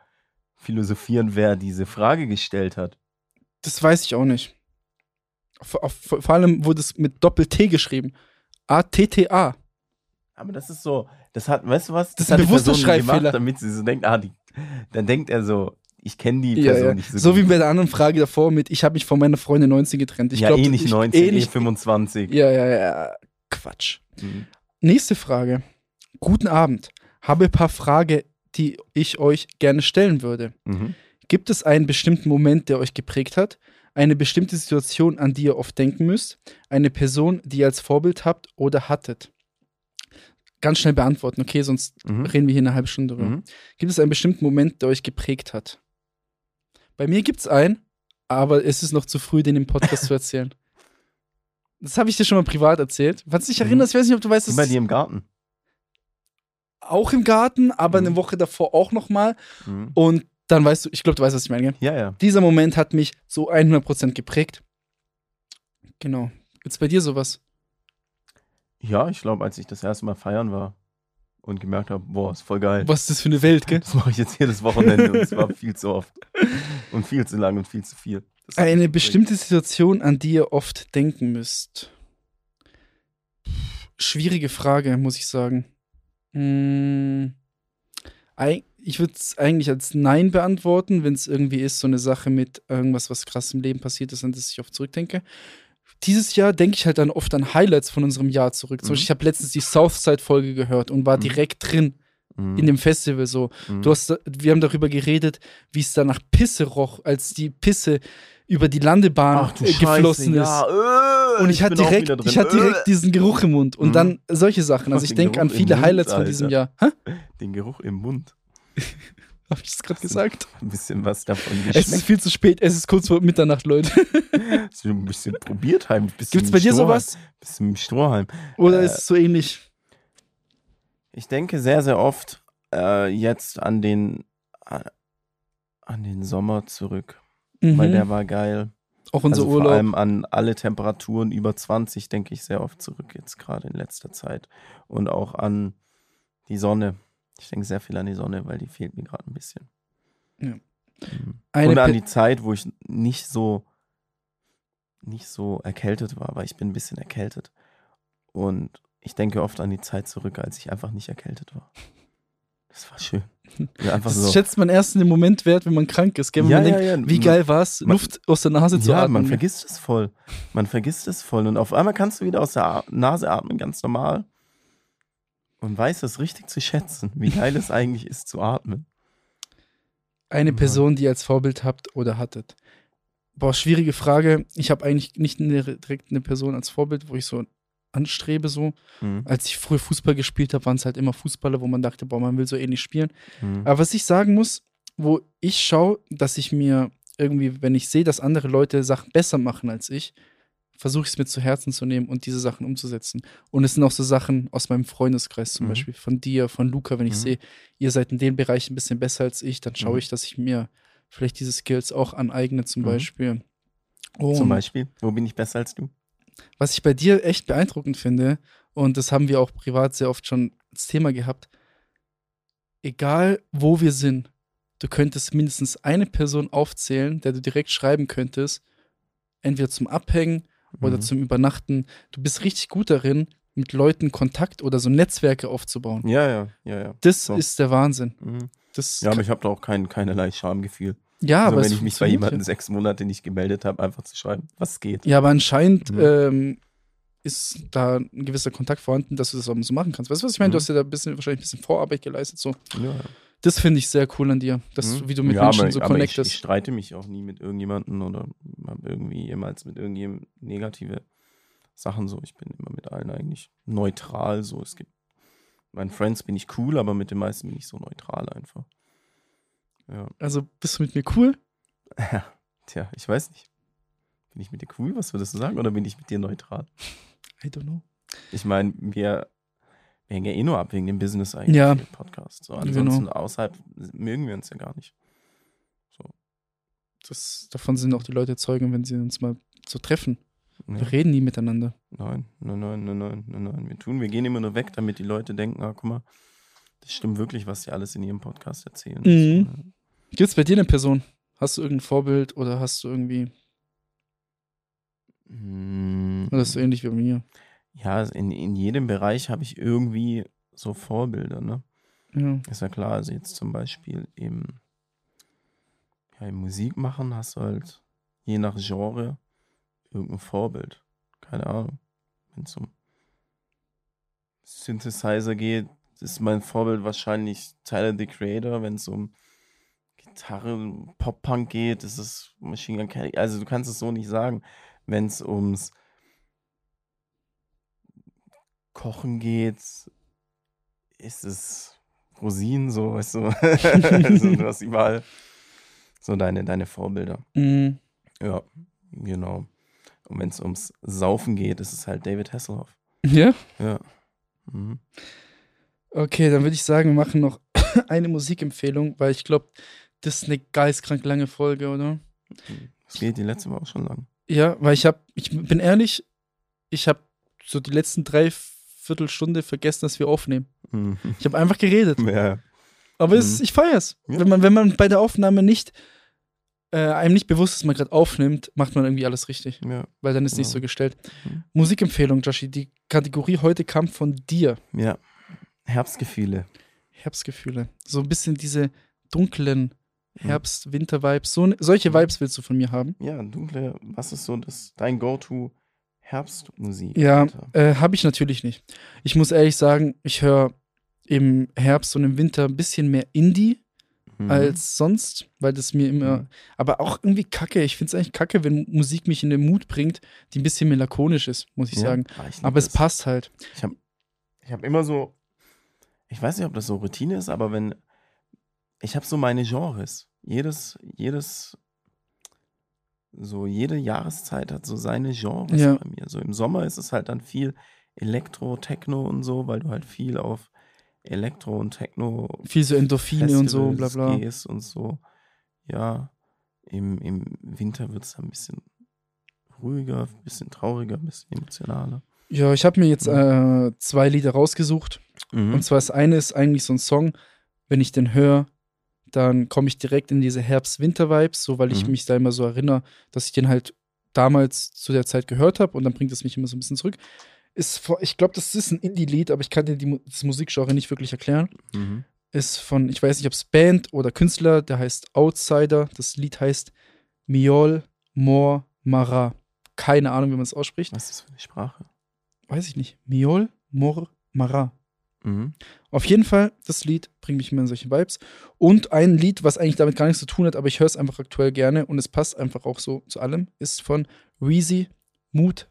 philosophieren, wer diese Frage gestellt hat? Das weiß ich auch nicht. Vor, vor allem wurde es mit Doppel-T geschrieben. A-T-T-A. Aber das ist so, das hat, weißt du was? Das ist hat ein bewusster Schreibfehler. Gemacht, damit sie so denkt, ah, die, dann denkt er so, ich kenne die Ja, Person ja. nicht so, So, gut. wie bei der anderen Frage davor mit, ich habe mich von meiner Freundin 19 getrennt. Ich ja, glaub, eh nicht ich, 19, eh eh nicht, 25. Ja, ja, ja. Quatsch. Mhm. Nächste Frage. Guten Abend. Habe ein paar Fragen, die ich euch gerne stellen würde. Mhm. Gibt es einen bestimmten Moment, der euch geprägt hat? Eine bestimmte Situation, an die ihr oft denken müsst? Eine Person, die ihr als Vorbild habt oder hattet? Ganz schnell beantworten, okay? Sonst Mhm. reden wir hier eine halbe Stunde drüber. Mhm. Gibt es einen bestimmten Moment, der euch geprägt hat? Bei mir gibt es einen, aber es ist noch zu früh, den im Podcast zu erzählen. Das habe ich dir schon mal privat erzählt. Falls du dich Mhm. erinnerst, ich weiß nicht, ob du weißt, dass bei dir im Garten. auch im Garten, aber Mhm. eine Woche davor auch noch mal. Mhm. Und dann weißt du, ich glaube, du weißt, was ich meine. Gell? Ja, ja. Dieser Moment hat mich so 100% geprägt. Genau. Gibt's bei dir sowas? Ja, ich glaube, als ich das erste Mal feiern war und gemerkt habe, boah, ist voll geil. Was ist das für eine Welt, gell? Das mache ich jetzt jedes Wochenende und es war viel zu oft. Und viel zu lang und viel zu viel. Das Eine bestimmte Situation, an die ihr oft denken müsst. Schwierige Frage, muss ich sagen. Hm, ei- ich würde es eigentlich als Nein beantworten, wenn es irgendwie ist, so eine Sache mit irgendwas, was krass im Leben passiert ist, an das ich oft zurückdenke. Dieses Jahr denke ich halt dann oft an Highlights von unserem Jahr zurück. Zum Mhm. Beispiel, ich habe letztens die Southside-Folge gehört und war Mhm. direkt drin Mhm. in dem Festival so. Mhm. Du hast, wir haben darüber geredet, wie es da nach Pisse roch, als die Pisse über die Landebahn Ach äh, geflossen Scheiße, ist. ja, äh, Und ich, hatte bin auch direkt, ich hatte direkt diesen Geruch im Mund. Und Mhm. dann solche Sachen. Also ich den denke an viele Mund, Highlights von diesem Alter. Jahr. Hä? Äh, Den Geruch im Mund. Hab ich das gerade gesagt? Ein bisschen was davon Es ist geschmeckt. viel zu spät, es ist kurz vor Mitternacht, Leute. So ein bisschen probiert haben. Bisschen Gibt's bei dir sowas? Bisschen mit Strohhalm. Oder Äh, ist es so ähnlich? Ich denke sehr, sehr oft äh, jetzt an den, äh, an den Sommer zurück. Weil Mhm. der war geil. Auch unser also Urlaub. vor allem an alle Temperaturen über 20 denke ich sehr oft zurück, jetzt gerade in letzter Zeit. Und auch an die Sonne. Ich denke sehr viel an die Sonne, weil die fehlt mir gerade ein bisschen. Ja. Mhm. Und an die Zeit, wo ich nicht so nicht so erkältet war, weil ich bin ein bisschen erkältet. Und ich denke oft an die Zeit zurück, als ich einfach nicht erkältet war. Das war schön. Ja, das so. schätzt man erst in dem Moment wert, wenn man krank ist. Gell? Wenn ja, man ja, denkt, ja. wie geil war es, Luft aus der Nase zu ja, atmen. man vergisst es voll. Man vergisst es voll. Und auf einmal kannst du wieder aus der Nase atmen, ganz normal. Und weiß es richtig zu schätzen, wie geil es eigentlich ist zu atmen. Eine Ja. Person, die ihr als Vorbild habt oder hattet. Boah, schwierige Frage. Ich habe eigentlich nicht eine, direkt eine Person als Vorbild, wo ich so anstrebe so. Mhm. Als ich früher Fußball gespielt habe, waren es halt immer Fußballer, wo man dachte, boah, man will so ähnlich spielen. Mhm. Aber was ich sagen muss, wo ich schaue, dass ich mir irgendwie, wenn ich sehe, dass andere Leute Sachen besser machen als ich, versuche ich es mir zu Herzen zu nehmen und diese Sachen umzusetzen. Und es sind auch so Sachen aus meinem Freundeskreis, zum Mhm. Beispiel von dir, von Luca, wenn ich Mhm. sehe, ihr seid in dem Bereich ein bisschen besser als ich, dann schaue Mhm. ich, dass ich mir vielleicht diese Skills auch aneigne, zum Mhm. Beispiel. Und Zum Beispiel, wo bin ich besser als du? was ich bei dir echt beeindruckend finde, und das haben wir auch privat sehr oft schon als Thema gehabt, egal wo wir sind, du könntest mindestens eine Person aufzählen, der du direkt schreiben könntest, entweder zum Abhängen oder Mhm. zum Übernachten. Du bist richtig gut darin, mit Leuten Kontakt oder so Netzwerke aufzubauen. Ja, ja, ja, ja. Das So. ist der Wahnsinn. Mhm. Das Ja, aber ich habe da auch kein, keinerlei Schamgefühl. ja, also aber wenn ich mich bei jemandem ja. sechs Monate nicht gemeldet habe, einfach zu schreiben, was geht. Ja, aber anscheinend Mhm. ähm, ist da ein gewisser Kontakt vorhanden, dass du das auch so machen kannst. Weißt du, was ich meine? Du Mhm. hast ja da ein bisschen, wahrscheinlich ein bisschen Vorarbeit geleistet. So. Ja, ja. Das finde ich sehr cool an dir, dass du, wie du mit ja, Menschen aber, so aber ich, connectest. ich streite mich auch nie mit irgendjemandem oder habe irgendwie jemals mit irgendjemandem negative Sachen so. Ich bin immer mit allen eigentlich neutral so. Es gibt meinen Friends bin ich cool, aber mit den meisten bin ich so neutral einfach. Ja. also bist du mit mir cool? Tja, ich weiß nicht. Bin ich mit dir cool, was würdest du sagen? Oder bin ich mit dir neutral? I don't know. Ich meine, wir, wir hängen ja eh nur ab wegen dem Business eigentlich Ja. den Podcast. So, ansonsten Genau. außerhalb mögen wir uns ja gar nicht. So. Das, davon sind auch die Leute Zeugen, wenn sie uns mal so treffen. Ja. Wir reden nie miteinander. Nein, nein, nein, nein, nein, nein, nein. Wir tun, wir gehen immer nur weg, damit die Leute denken, ah, guck mal, das stimmt wirklich, was sie alles in ihrem Podcast erzählen. Mhm. So, Gibt es bei dir eine Person? Hast du irgendein Vorbild oder hast du irgendwie. Mm, oder ist so ähnlich wie bei mir? Ja, in, in jedem Bereich habe ich irgendwie so Vorbilder, ne? Ja. Ist ja klar, also jetzt zum Beispiel im, ja, im Musik machen hast du halt je nach Genre irgendein Vorbild. Keine Ahnung. Wenn es um Synthesizer geht, ist mein Vorbild wahrscheinlich Tyler the Creator. Wenn es um Gitarre, Pop-Punk geht, ist es Machine Gun Kelly. Also du kannst es so nicht sagen. Wenn es ums Kochen geht, ist es Rosinen, so, weißt du. also, du hast überall so deine, deine Vorbilder. Mhm. Ja, genau. Und wenn es ums Saufen geht, ist es halt David Hasselhoff. Ja? Ja. Mhm. Okay, dann würde ich sagen, wir machen noch eine Musikempfehlung, weil ich glaube, das ist eine geistkrank lange Folge, oder? Es geht die letzte Woche auch schon lang. Ja, weil ich habe, ich bin ehrlich, ich habe so die letzten drei Viertelstunde vergessen, dass wir aufnehmen. Mhm. Ich habe einfach geredet. Ja. Aber es, Mhm. ich feiere es. Ja. Wenn, man, wenn man bei der Aufnahme nicht, äh, einem nicht bewusst ist, dass man gerade aufnimmt, macht man irgendwie alles richtig. Ja. Weil dann ist nicht so gestellt. Mhm. Musikempfehlung, Joshi. Die Kategorie heute kam von dir. ja. Herbstgefühle. Herbstgefühle. So ein bisschen diese dunklen Mhm. Herbst-Winter-Vibes. So, solche Mhm. Vibes willst du von mir haben? Ja, dunkle, was ist so das, dein Go-To Herbstmusik? Ja, äh, habe ich natürlich nicht. Ich muss ehrlich sagen, ich höre im Herbst und im Winter ein bisschen mehr Indie Mhm. als sonst, weil das mir immer, Mhm. aber auch irgendwie kacke. Ich finde es eigentlich kacke, wenn Musik mich in den Mut bringt, die ein bisschen melancholisch ist, muss ich Ja, sagen. ah, ich Aber es das. passt halt. Ich habe ich hab immer so, ich weiß nicht, ob das so Routine ist, aber wenn, ich habe so meine Genres. Jedes, jedes, so jede Jahreszeit hat so seine Genres Ja. bei mir. So im Sommer ist es halt dann viel Elektro, Techno und so, weil du halt viel auf Elektro und Techno Viel so Endorphine und so, bla Festivals bla. gehst und so. Ja, im, im Winter wird es ein bisschen ruhiger, ein bisschen trauriger, ein bisschen emotionaler. Ja, ich habe mir jetzt äh, zwei Lieder rausgesucht. Mhm. Und zwar das eine ist eigentlich so ein Song, wenn ich den höre, dann komme ich direkt in diese Herbst-Winter-Vibes, so weil ich Mhm. mich da immer so erinnere, dass ich den halt damals zu der Zeit gehört habe und dann bringt es mich immer so ein bisschen zurück. Ist, vor- ich glaube, das ist ein Indie-Lied, aber ich kann dir die, das Musikgenre nicht wirklich erklären. Mhm. Ist von, ich weiß nicht, ob es Band oder Künstler, der heißt Outsider. Das Lied heißt Miol Mor Mara. Keine Ahnung, wie man es ausspricht. Was ist das für eine Sprache? Weiß ich nicht. Miol Mor Mara. Mhm. Auf jeden Fall, das Lied bringt mich immer in solche Vibes. Und ein Lied, was eigentlich damit gar nichts zu tun hat, aber ich höre es einfach aktuell gerne und es passt einfach auch so zu allem, ist von Reezy Mood,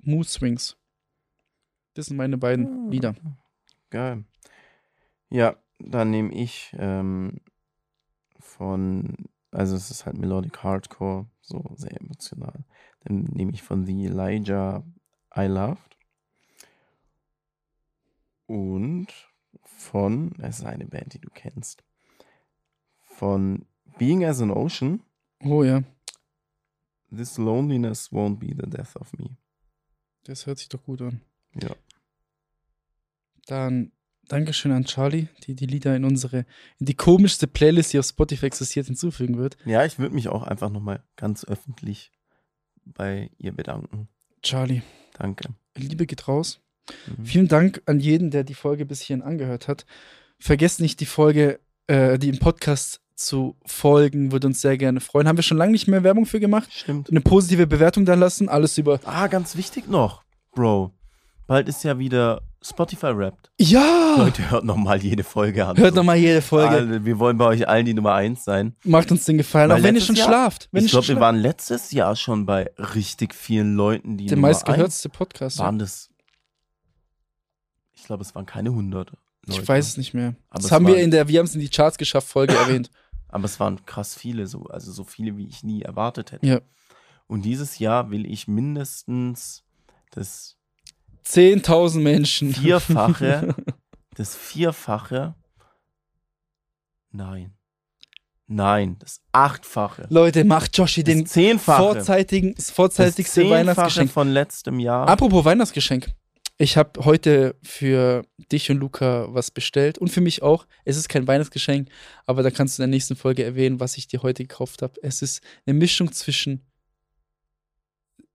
Mood Swings. Das sind meine beiden Ah. Lieder. Geil. Ja, dann nehme ich ähm, von, also es ist halt Melodic Hardcore, so sehr emotional. Dann nehme ich von The Elijah I Loved. Und von, es ist eine Band, die du kennst, von Being as an Ocean, Oh ja, This Loneliness Won't Be the Death of Me. das hört sich doch gut an. Ja. Dann Dankeschön an Charlie, die die Lieder in unsere, in die komischste Playlist, die auf Spotify existiert, hinzufügen wird. Ja, ich würde mich auch einfach nochmal ganz öffentlich bei ihr bedanken. Charlie, Danke. Liebe geht raus. Mhm. Vielen Dank an jeden, der die Folge bis hierhin angehört hat. Vergesst nicht, die Folge, äh, die im Podcast zu folgen, würde uns sehr gerne freuen. Haben wir schon lange nicht mehr Werbung für gemacht. Stimmt. Eine positive Bewertung da lassen, alles über. Ah, ganz wichtig noch, Bro. Bald ist ja wieder Spotify Wrapped. Ja! Leute, hört nochmal jede Folge an. Hört nochmal jede Folge. Alle, wir wollen bei euch allen die Nummer 1 sein. Macht uns den Gefallen. Weil auch wenn ihr schon Jahr- schlaft. Wenn ich glaube, wir waren letztes Jahr schon bei richtig vielen Leuten, die der meistgehörteste 1 Podcast. waren das. Ich glaube, es waren keine 100 Leute. Ich weiß es nicht mehr. Aber das haben wir waren- in der Wir haben es in die Charts geschafft Folge erwähnt. Aber es waren krass viele, so, also so viele, wie ich nie erwartet hätte. Ja. Und dieses Jahr will ich mindestens das 10.000 Menschen. Vierfache, das Vierfache, nein, nein, das Achtfache, Leute, macht Joshi den das Zehnfache, vorzeitigen, das das vorzeitigste Zehnfache Weihnachtsgeschenk. von letztem Jahr. Apropos Weihnachtsgeschenk. Ich habe heute für dich und Luca was bestellt und für mich auch. Es ist kein Weihnachtsgeschenk, aber da kannst du in der nächsten Folge erwähnen, was ich dir heute gekauft habe. Es ist eine Mischung zwischen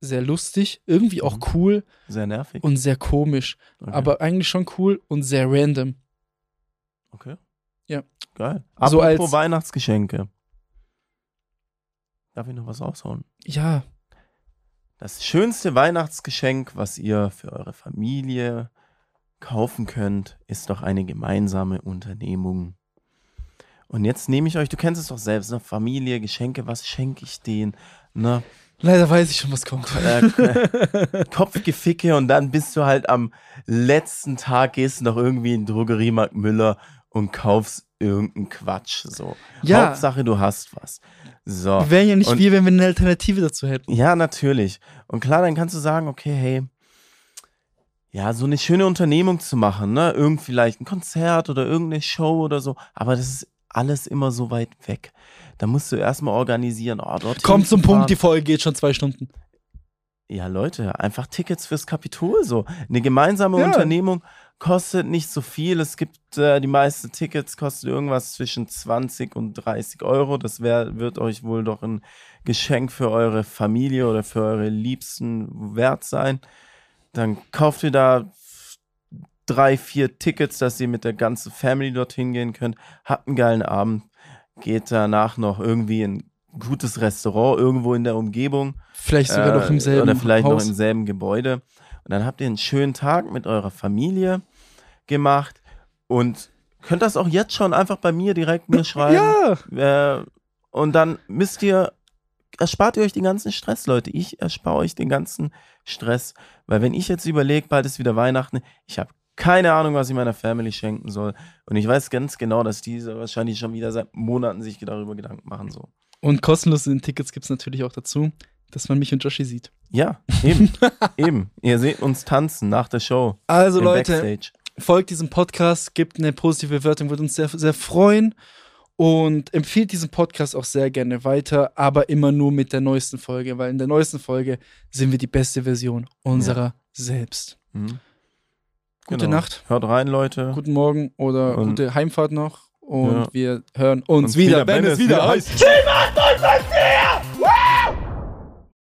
sehr lustig, irgendwie auch Mhm. cool Sehr nervig. und sehr komisch, Okay. aber eigentlich schon cool und sehr random. okay. Ja. Geil. So Apropos als- Weihnachtsgeschenke. Darf ich noch was raushauen? Ja, Das schönste Weihnachtsgeschenk, was ihr für eure Familie kaufen könnt, ist doch eine gemeinsame Unternehmung. Und jetzt nehme ich euch, du kennst es doch selbst, ne? Familie, Geschenke, was schenke ich denen? Ne? leider weiß ich schon, was kommt. Äh, Kopfgeficke und dann bist du halt am letzten Tag, gehst du noch irgendwie in den Drogeriemarkt Müller und kaufst irgendeinen Quatsch. So. Ja. Hauptsache, du hast was. So. Wir wären ja nicht Und- wir, wenn wir eine Alternative dazu hätten. Ja, natürlich. Und klar, dann kannst du sagen, okay, hey, ja, so eine schöne Unternehmung zu machen, ne? Irgend vielleicht ein Konzert oder irgendeine Show oder so, aber das ist alles immer so weit weg. Da musst du erstmal organisieren. Oh, Kommt zum zu fahren. Punkt, die Folge geht schon zwei Stunden. Ja, Leute, einfach Tickets fürs Kapitol so. Eine gemeinsame Ja. Unternehmung kostet nicht so viel. Es gibt äh, die meisten Tickets kosten irgendwas zwischen 20 und 30 Euro. Das wär, wird euch wohl doch ein Geschenk für eure Familie oder für eure Liebsten wert sein. Dann kauft ihr da drei, vier Tickets, dass ihr mit der ganzen Family dorthin gehen könnt. Habt einen geilen Abend. Geht danach noch irgendwie in ein gutes Restaurant irgendwo in der Umgebung. Vielleicht sogar noch im Äh, selben Oder vielleicht Haus. noch im selben Gebäude. Und dann habt ihr einen schönen Tag mit eurer Familie gemacht und könnt das auch jetzt schon einfach bei mir direkt mir schreiben. Ja, Äh, und dann müsst ihr, erspart ihr euch den ganzen Stress, Leute. Ich erspare euch den ganzen Stress. Weil wenn ich jetzt überlege, bald ist wieder Weihnachten, ich habe keine Ahnung, was ich meiner Family schenken soll. Und ich weiß ganz genau, dass diese wahrscheinlich schon wieder seit Monaten sich darüber Gedanken machen. So. und kostenlose Tickets gibt es natürlich auch dazu, dass man mich und Joshi sieht. Ja, eben. eben. Ihr seht uns tanzen nach der Show. Also Leute, Backstage. folgt diesem Podcast, gebt eine positive Bewertung, würde uns sehr, sehr freuen. Und empfiehlt diesen Podcast auch sehr gerne weiter, aber immer nur mit der neuesten Folge, weil in der neuesten Folge sind wir die beste Version unserer selbst. Mhm. Gute Genau. Nacht, Hört rein, Leute. guten Morgen oder Und- gute Heimfahrt noch. Und Ja. wir hören uns Uns wieder, wieder, wenn, es wieder heißt.